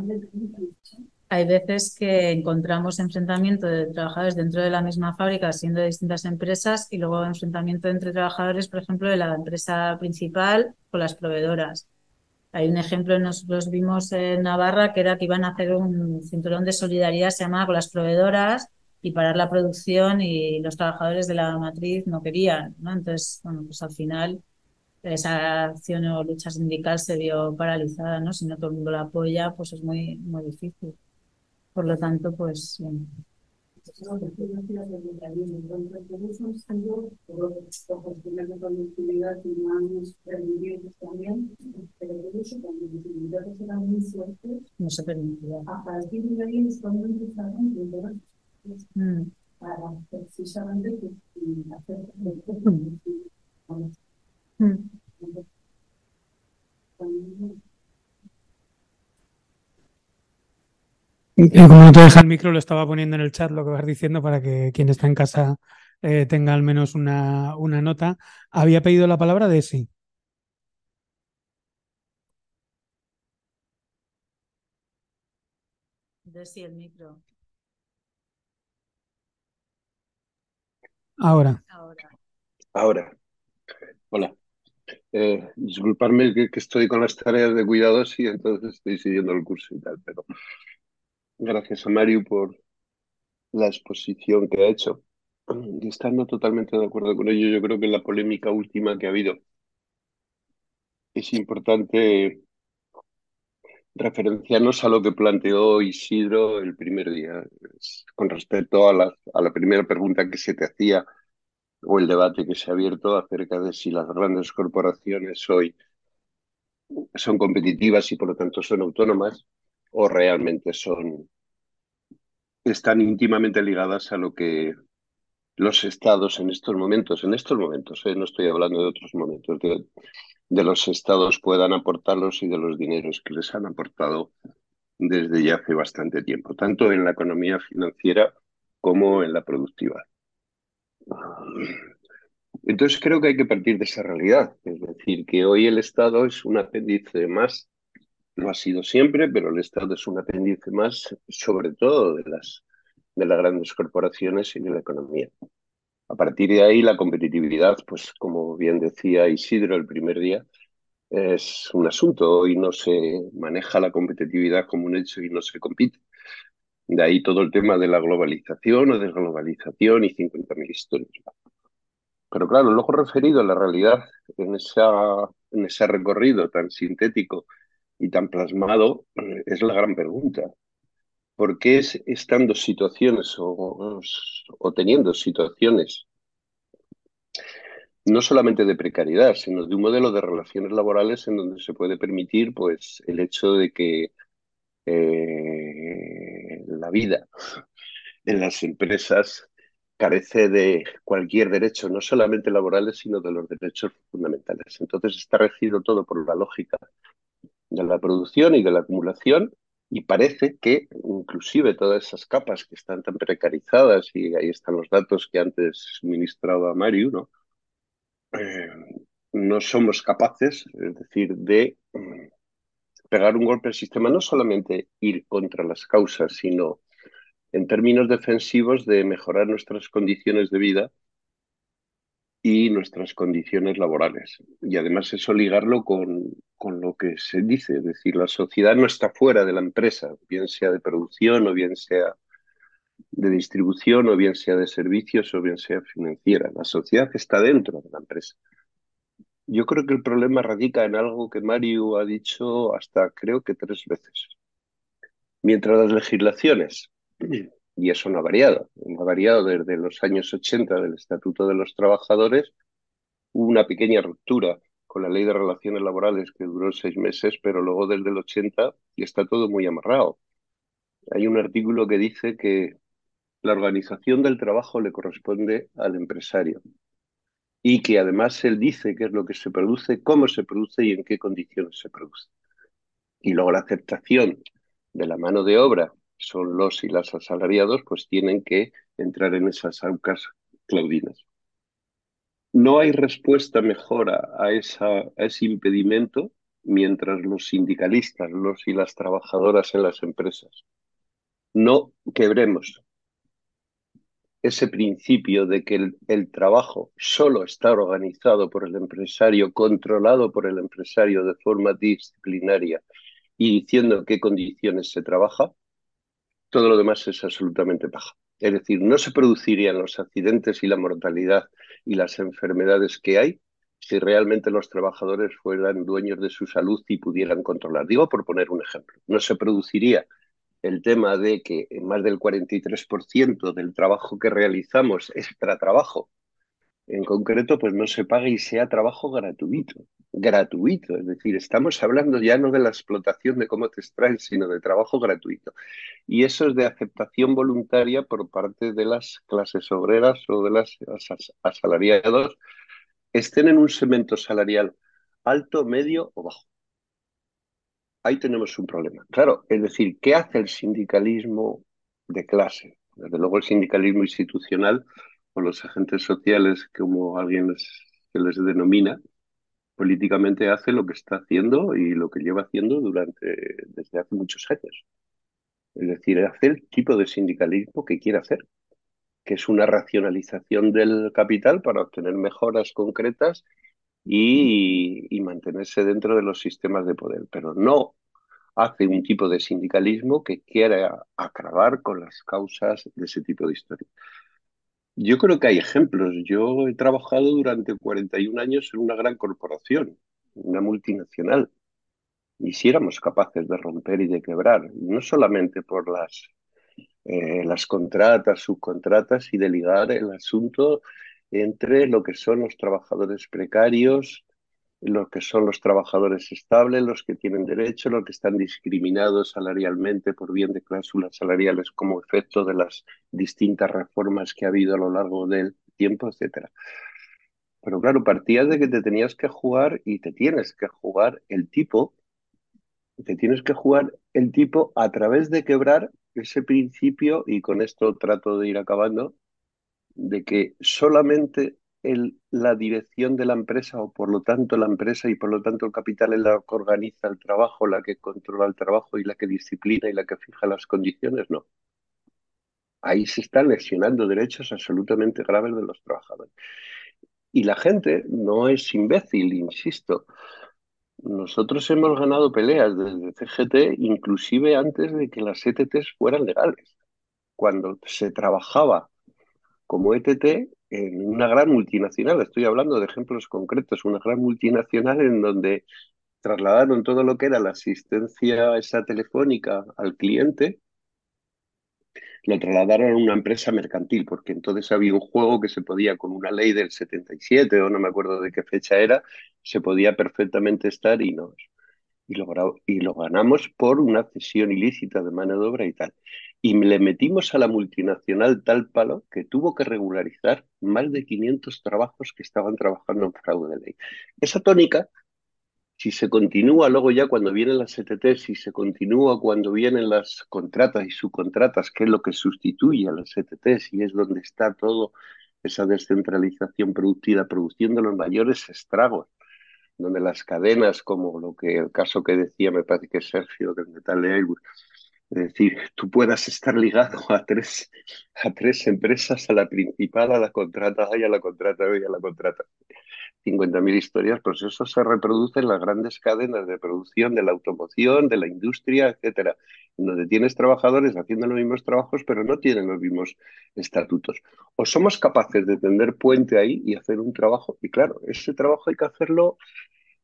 hay veces que encontramos enfrentamiento de trabajadores dentro de la misma fábrica, siendo de distintas empresas, y luego enfrentamiento entre trabajadores, por ejemplo, de la empresa principal con las proveedoras. Hay un ejemplo, nosotros vimos en Navarra que era que iban a hacer un cinturón de solidaridad, se llamaba con las proveedoras, y parar la producción, y los trabajadores de la matriz no querían. ¿no? Entonces, bueno, pues al final esa acción o lucha sindical se vio paralizada, ¿no? Si no todo el mundo la apoya, pues es muy, muy difícil. Por lo tanto, pues bien. No se permitía. A partir de ahí es cuando empezaron mm. para precisamente hacer <laughs> mm. como no te deja el micro, lo estaba poniendo en el chat lo que vas diciendo para que quien está en casa eh, tenga al menos una, una, nota. Había pedido la palabra de sí. De sí el micro. Ahora. Ahora. Hola. Eh, disculparme que, estoy con las tareas de cuidados y entonces estoy siguiendo el curso y tal, pero gracias a Mario por la exposición que ha hecho. Y estando totalmente de acuerdo con ello, yo creo que en la polémica última que ha habido es importante referenciarnos a lo que planteó Isidro el primer día, con respecto a la, a la primera pregunta que se te hacía o el debate que se ha abierto acerca de si las grandes corporaciones hoy son competitivas y por lo tanto son autónomas o realmente son están íntimamente ligadas a lo que los estados en estos momentos, en estos momentos, ¿eh? no estoy hablando de otros momentos, de, de los estados puedan aportarlos y de los dineros que les han aportado desde ya hace bastante tiempo, tanto en la economía financiera como en la productiva. Entonces creo que hay que partir de esa realidad, es decir, que hoy el Estado es un apéndice más, lo ha sido siempre, pero el Estado es un apéndice más, sobre todo de las, de las grandes corporaciones y de la economía. A partir de ahí, la competitividad, pues como bien decía Isidro el primer día, es un asunto. Hoy no se maneja la competitividad como un hecho y no se compite. De ahí todo el tema de la globalización o desglobalización y 50.000 historias. Pero claro, luego referido a la realidad en, esa, en ese recorrido tan sintético y tan plasmado, es la gran pregunta. ¿Por qué es, estando situaciones o, o teniendo situaciones no solamente de precariedad, sino de un modelo de relaciones laborales en donde se puede permitir pues, el hecho de que eh, la vida en las empresas carece de cualquier derecho, no solamente laborales, sino de los derechos fundamentales. Entonces está regido todo por la lógica de la producción y de la acumulación y parece que inclusive todas esas capas que están tan precarizadas, y ahí están los datos que antes suministraba Mario, ¿no? Eh, no somos capaces, es decir, de mm, pegar un golpe al sistema, no solamente ir contra las causas, sino en términos defensivos de mejorar nuestras condiciones de vida y nuestras condiciones laborales. Y además eso ligarlo con, con lo que se dice, es decir, la sociedad no está fuera de la empresa, bien sea de producción o bien sea de distribución o bien sea de servicios o bien sea financiera. La sociedad está dentro de la empresa. Yo creo que el problema radica en algo que Mario ha dicho hasta creo que tres veces. Mientras las legislaciones, y eso no ha variado, no ha variado desde los años 80 del Estatuto de los Trabajadores, hubo una pequeña ruptura con la ley de relaciones laborales que duró seis meses, pero luego desde el 80 y está todo muy amarrado. Hay un artículo que dice que la organización del trabajo le corresponde al empresario y que además él dice qué es lo que se produce, cómo se produce y en qué condiciones se produce. Y luego la aceptación de la mano de obra, son los y las asalariados, pues tienen que entrar en esas aucas claudinas. No hay respuesta mejora a, a ese impedimento mientras los sindicalistas, los y las trabajadoras en las empresas no quebremos ese principio de que el, trabajo solo está organizado por el empresario, controlado por el empresario de forma disciplinaria y diciendo qué condiciones se trabaja, todo lo demás es absolutamente paja. Es decir, no se producirían los accidentes y la mortalidad y las enfermedades que hay si realmente los trabajadores fueran dueños de su salud y pudieran controlar. Digo por poner un ejemplo, no se produciría el tema de que más del 43% del trabajo que realizamos es para trabajo, en concreto, pues no se pague y sea trabajo gratuito. Gratuito, es decir, estamos hablando ya no de la explotación de cómo te extraen, sino de trabajo gratuito. Y eso es de aceptación voluntaria por parte de las clases obreras o de las asalariados, estén en un segmento salarial alto, medio o bajo ahí tenemos un problema. Claro, es decir, ¿qué hace el sindicalismo de clase? Desde luego el sindicalismo institucional o los agentes sociales, como alguien se les denomina, políticamente hace lo que está haciendo y lo que lleva haciendo durante desde hace muchos años. Es decir, hace el tipo de sindicalismo que quiere hacer, que es una racionalización del capital para obtener mejoras concretas y mantenerse dentro de los sistemas de poder, pero no hace un tipo de sindicalismo que quiera acabar con las causas de ese tipo de historia. Yo creo que hay ejemplos. Yo he trabajado durante 41 años en una gran corporación, una multinacional, y si éramos capaces de romper y de quebrar, no solamente por las, eh, las contratas, subcontratas y de ligar el asunto entre lo que son los trabajadores precarios, los que son los trabajadores estables, los que tienen derecho, los que están discriminados salarialmente por bien de cláusulas salariales como efecto de las distintas reformas que ha habido a lo largo del tiempo, etcétera. Pero claro, partías de que te tenías que jugar y te tienes que jugar el tipo, te tienes que jugar el tipo a través de quebrar ese principio, y con esto trato de ir acabando, de que solamente el, la dirección de la empresa o por lo tanto la empresa y por lo tanto el capital es la que organiza el trabajo, la que controla el trabajo y la que disciplina y la que fija las condiciones, no. Ahí se están lesionando derechos absolutamente graves de los trabajadores. Y la gente no es imbécil, insisto. Nosotros hemos ganado peleas desde CGT inclusive antes de que las ETTs fueran legales. Cuando se trabajaba como ETT en una gran multinacional, estoy hablando de ejemplos concretos, una gran multinacional en donde trasladaron todo lo que era la asistencia esa telefónica al cliente, lo trasladaron a una empresa mercantil, porque entonces había un juego que se podía, con una ley del 77 o no me acuerdo de qué fecha era, se podía perfectamente estar y no. Y lo, ganamos por una cesión ilícita de mano de obra y tal y le metimos a la multinacional tal palo que tuvo que regularizar más de 500 trabajos que estaban trabajando en fraude de ley. Esa tónica, si se continúa luego ya cuando vienen las ETT, si se continúa cuando vienen las contratas y subcontratas, que es lo que sustituye a las ETT y es donde está todo esa descentralización productiva, produciendo los mayores estragos donde las cadenas, como lo que el caso que decía, me parece que Sergio de Metal Airbus, es decir, tú puedas estar ligado a tres, a tres empresas, a la principal, a la contrata A a la contrata B y a la contrata 50.000 historias, pues eso se reproduce en las grandes cadenas de producción de la automoción, de la industria, etcétera, donde tienes trabajadores haciendo los mismos trabajos, pero no tienen los mismos estatutos. O somos capaces de tender puente ahí y hacer un trabajo, y claro, ese trabajo hay que hacerlo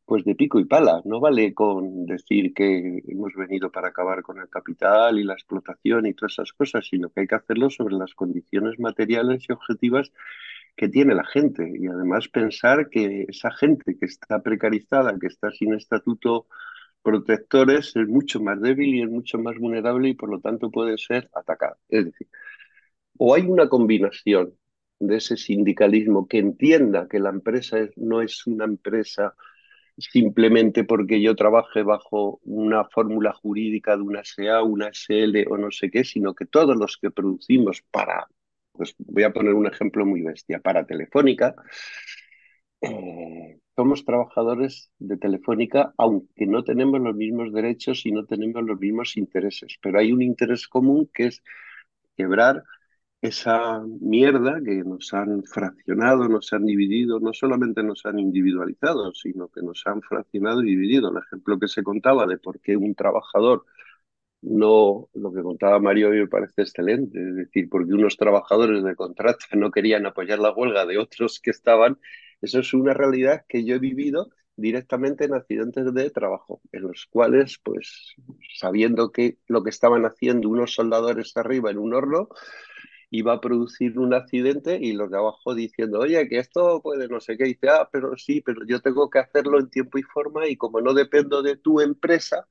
pues de pico y pala. No vale con decir que hemos venido para acabar con el capital y la explotación y todas esas cosas, sino que hay que hacerlo sobre las condiciones materiales y objetivas que tiene la gente. Y además pensar que esa gente que está precarizada, que está sin estatuto protectores, es mucho más débil y es mucho más vulnerable y por lo tanto puede ser atacada. Es decir, o hay una combinación de ese sindicalismo que entienda que la empresa no es una empresa simplemente porque yo trabaje bajo una fórmula jurídica de una SA, una SL o no sé qué, sino que todos los que producimos para, pues voy a poner un ejemplo muy bestia, para Telefónica, eh, somos trabajadores de Telefónica, aunque no tenemos los mismos derechos y no tenemos los mismos intereses, pero hay un interés común que es quebrar esa mierda que nos han fraccionado, nos han dividido, no solamente nos han individualizado, sino que nos han fraccionado y dividido. El ejemplo que se contaba de por qué un trabajador no, lo que contaba Mario me parece excelente, es decir, porque unos trabajadores de contrato <laughs> no querían apoyar la huelga de otros que estaban, eso es una realidad que yo he vivido directamente en accidentes de trabajo, en los cuales, pues, sabiendo que lo que estaban haciendo unos soldadores arriba en un horno, iba a producir un accidente y los de abajo diciendo, oye, que esto puede no sé qué, y dice, ah, pero sí, pero yo tengo que hacerlo en tiempo y forma y como no dependo de tu empresa,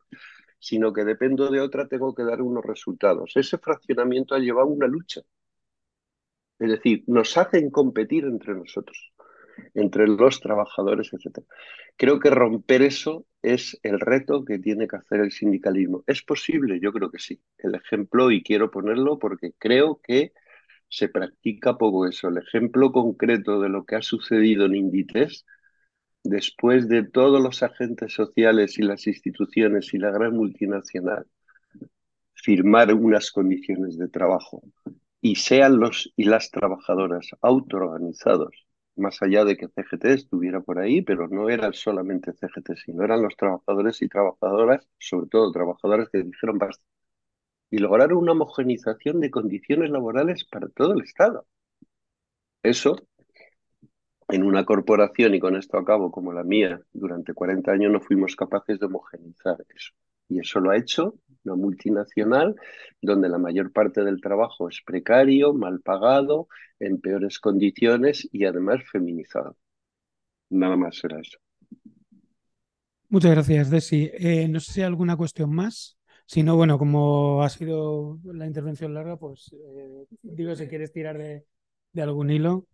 sino que dependo de otra, tengo que dar unos resultados. Ese fraccionamiento ha llevado una lucha. Es decir, nos hacen competir entre nosotros, entre los trabajadores, etc. Creo que romper eso es el reto que tiene que hacer el sindicalismo. ¿Es posible? Yo creo que sí. El ejemplo, y quiero ponerlo porque creo que se practica poco eso. El ejemplo concreto de lo que ha sucedido en Inditex, después de todos los agentes sociales y las instituciones y la gran multinacional firmar unas condiciones de trabajo y sean los y las trabajadoras autoorganizados más allá de que CGT estuviera por ahí, pero no era solamente CGT, sino eran los trabajadores y trabajadoras, sobre todo trabajadoras que dijeron basta, y lograron una homogenización de condiciones laborales para todo el Estado. Eso, en una corporación, y con esto acabo, como la mía, durante 40 años no fuimos capaces de homogenizar eso. Y eso lo ha hecho una multinacional donde la mayor parte del trabajo es precario, mal pagado, en peores condiciones y además feminizado. Nada más será eso. Muchas gracias, Desi. Eh, no sé si hay alguna cuestión más. Si no, bueno, como ha sido la intervención larga, pues eh, digo si quieres tirar de, de algún hilo.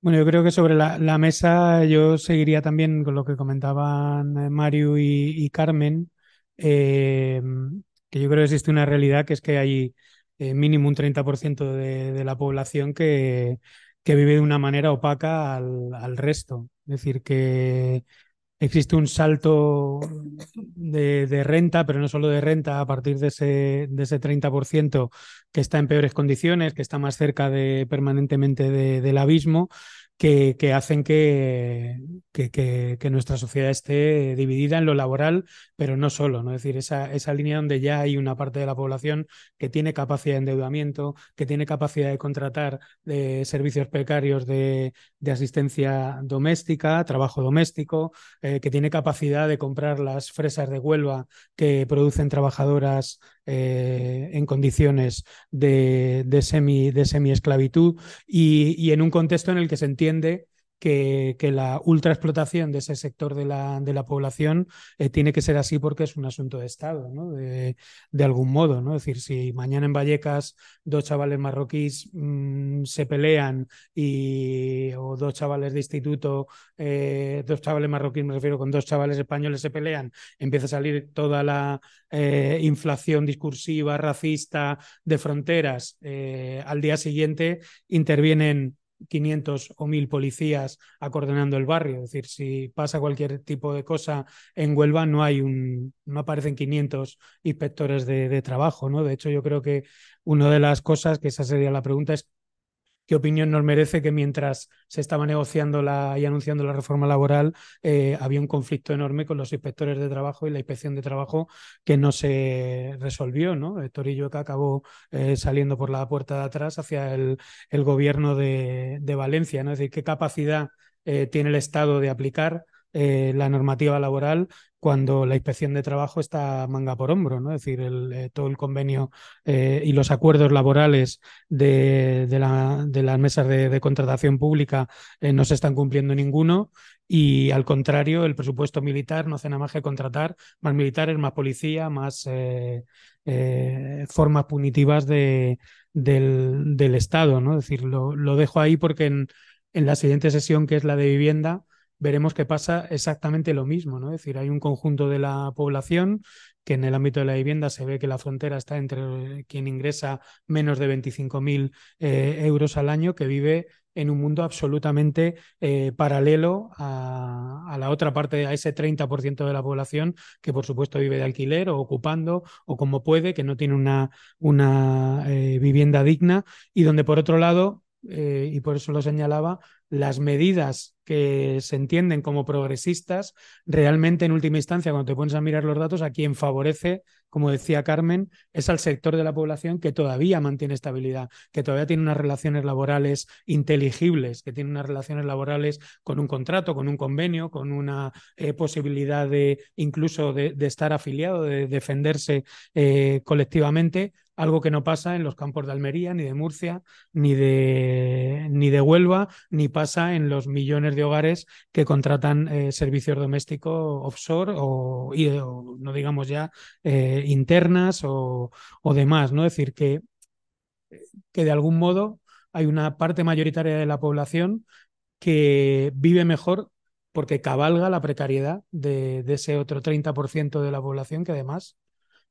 Bueno, yo creo que sobre la, la, mesa yo seguiría también con lo que comentaban eh, Mario y, Carmen, eh, que yo creo que existe una realidad que es que hay eh, mínimo un 30% de, de, la población que, que, vive de una manera opaca al, al resto. Es decir, que existe un salto de, de, renta, pero no solo de renta, a partir de ese, de ese 30% que está en peores condiciones, que está más cerca de, permanentemente de, del abismo, que, hacen que, que, nuestra sociedad esté dividida en lo laboral, pero no solo, ¿no? Es decir, esa, esa línea donde ya hay una parte de la población que tiene capacidad de endeudamiento, que tiene capacidad de contratar de servicios precarios de, de asistencia doméstica, trabajo doméstico, eh, que tiene capacidad de comprar las fresas de Huelva que producen trabajadoras eh, en condiciones de, de, semi, de semi-esclavitud y, y en un contexto en el que se entiende que, que, la ultraexplotación de ese sector de la, de la población eh, tiene que ser así porque es un asunto de Estado, ¿no? de, de, algún modo. ¿no? Es decir, si mañana en Vallecas dos chavales marroquíes mmm, se pelean y, o dos chavales de instituto, eh, dos chavales marroquíes, me refiero con dos chavales españoles se pelean, empieza a salir toda la eh, inflación discursiva, racista, de fronteras, al día siguiente intervienen 500 o 1000 policías acordonando el barrio. Es decir, si pasa cualquier tipo de cosa en Huelva, no hay un, no aparecen 500 inspectores de, de trabajo, ¿no? De hecho, yo creo que una de las cosas, que esa sería la pregunta, es qué opinión nos merece que mientras se estaba negociando y anunciando la reforma laboral, eh, había un conflicto enorme con los inspectores de trabajo y la inspección de trabajo que no se resolvió. ¿no? Torillo que acabó eh, saliendo por la puerta de atrás hacia el, gobierno de, de, Valencia. ¿no? Es decir, qué capacidad eh, tiene el Estado de aplicar eh, la normativa laboral cuando la inspección de trabajo está manga por hombro, ¿no? Es decir, eh, todo el convenio eh, y los acuerdos laborales de, la, las mesas de, contratación pública no se están cumpliendo ninguno y al contrario, el presupuesto militar no hace nada más que contratar más militares, más policía, más formas punitivas de, del, del, Estado, ¿no? Es decir, lo, dejo ahí porque en la siguiente sesión, que es la de vivienda, veremos que pasa exactamente lo mismo, ¿no? Es decir, hay un conjunto de la población que en el ámbito de la vivienda se ve que la frontera está entre quien ingresa menos de 25.000 eh, euros al año, que vive en un mundo absolutamente eh, paralelo a, a, la otra parte, a ese 30% de la población que por supuesto vive de alquiler o ocupando o como puede, que no tiene una, una eh, vivienda digna y donde por otro lado, eh, y por eso lo señalaba, las medidas que se entienden como progresistas, realmente en última instancia, cuando te pones a mirar los datos, a quien favorece, como decía Carmen, es al sector de la población que todavía mantiene estabilidad, que todavía tiene unas relaciones laborales inteligibles, que tiene unas relaciones laborales con un contrato, con un convenio, con una eh, posibilidad de incluso de, estar afiliado, de defenderse eh, colectivamente, algo que no pasa en los campos de Almería, ni de Murcia, ni de, ni de Huelva, ni pasa en los millones de hogares que contratan eh, servicios domésticos offshore o, no digamos ya eh, internas o, o, demás, ¿no? Es decir, que, que de algún modo hay una parte mayoritaria de la población que vive mejor porque cabalga la precariedad de, de ese otro 30% de la población que además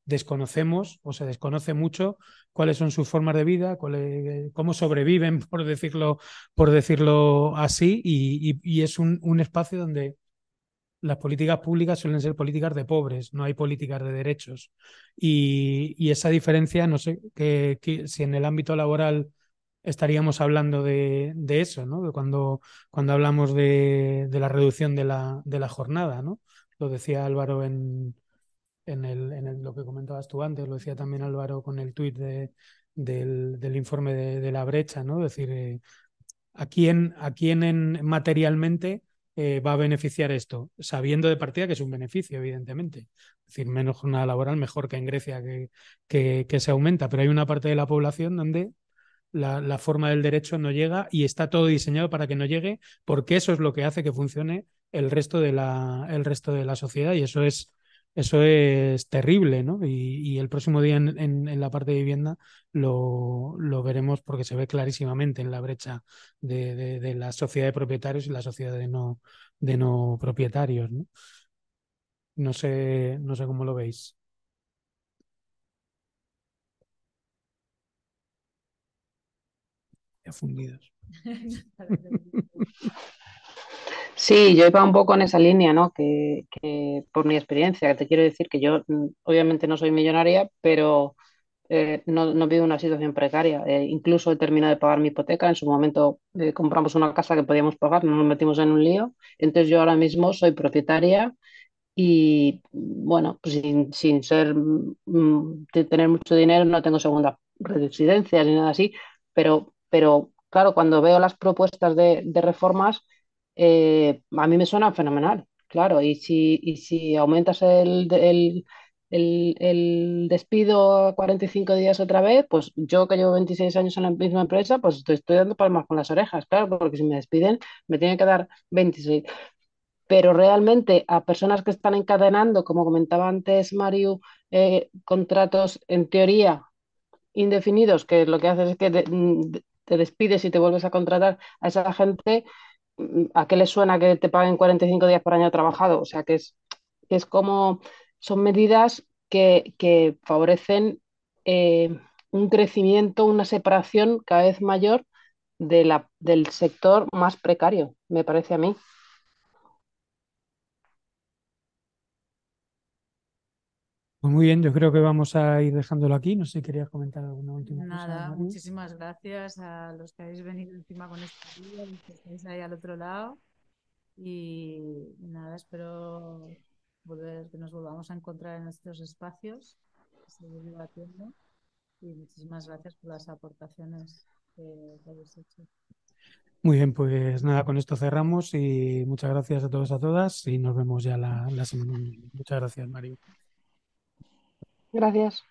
desconocemos o se desconoce mucho cuáles son sus formas de vida, cuál, cómo sobreviven, <laughs> por decirlo, por decirlo así, y, es un, espacio donde las políticas públicas suelen ser políticas de pobres, no hay políticas de derechos. Y, esa diferencia, no sé que, si en el ámbito laboral estaríamos hablando de, eso, ¿no? Cuando, cuando hablamos de, de, la reducción de la, de la jornada, ¿no? Lo decía Álvaro en, en, el, en el, lo que comentabas tú antes, lo decía también Álvaro con el tuit de, del, del, informe de, la brecha, ¿no? Es decir, eh, ¿a quién, a quién en, materialmente eh, va a beneficiar esto? Sabiendo de partida que es un beneficio, evidentemente. Es decir, menos jornada laboral, mejor que en Grecia, que, que, que se aumenta, pero hay una parte de la población donde la, la, forma del derecho no llega y está todo diseñado para que no llegue, porque eso es lo que hace que funcione el resto de la, el resto de la sociedad y eso es, eso es terrible, ¿no? Y, y el próximo día en, en, en, la parte de vivienda lo, lo, veremos porque se ve clarísimamente en la brecha de, de, de, la sociedad de propietarios y la sociedad de no, de no propietarios, ¿no? No sé, no sé cómo lo veis. fundidos. <laughs> Sí, yo iba un poco en esa línea, ¿no? Que, que, por mi experiencia, te quiero decir que yo mm, obviamente no soy millonaria, pero eh, no, no vivo una situación precaria. Eh, incluso he terminado de pagar mi hipoteca. En su momento eh, compramos una casa que podíamos pagar, no nos metimos en un lío. Entonces yo ahora mismo soy propietaria y, bueno, pues sin, sin ser, mm, de tener mucho dinero, no tengo segunda residencia ni nada así, pero pero claro, cuando veo las propuestas de, de reformas, eh, a mí me suena fenomenal, claro, y si, y si aumentas el, el, el, el, despido a 45 días otra vez, pues yo que llevo 26 años en la misma empresa, pues estoy, dando palmas con las orejas, claro, porque si me despiden, me tienen que dar 26 pero realmente a personas que están encadenando, como comentaba antes Mario, eh, contratos en teoría indefinidos, que lo que haces es que de, de, te despides y te vuelves a contratar a esa gente, ¿a qué les suena que te paguen 45 días por año trabajado? O sea, que es, que es como, son medidas que, que favorecen eh, un crecimiento, una separación cada vez mayor de la, del sector más precario, me parece a mí. Pues muy bien, yo creo que vamos a ir dejándolo aquí. No sé si querías comentar alguna última Nada, cosa. Nada, muchísimas gracias a los que habéis venido encima con este día, los que estáis ahí al otro lado. Y nada, espero volver, que nos volvamos a encontrar en estos espacios, seguir debatiendo. Y muchísimas gracias por las aportaciones que, que habéis hecho. Muy bien, pues nada, con esto cerramos y muchas gracias a todos, a todas y nos vemos ya la, la semana. Muchas gracias, Mario. Gracias.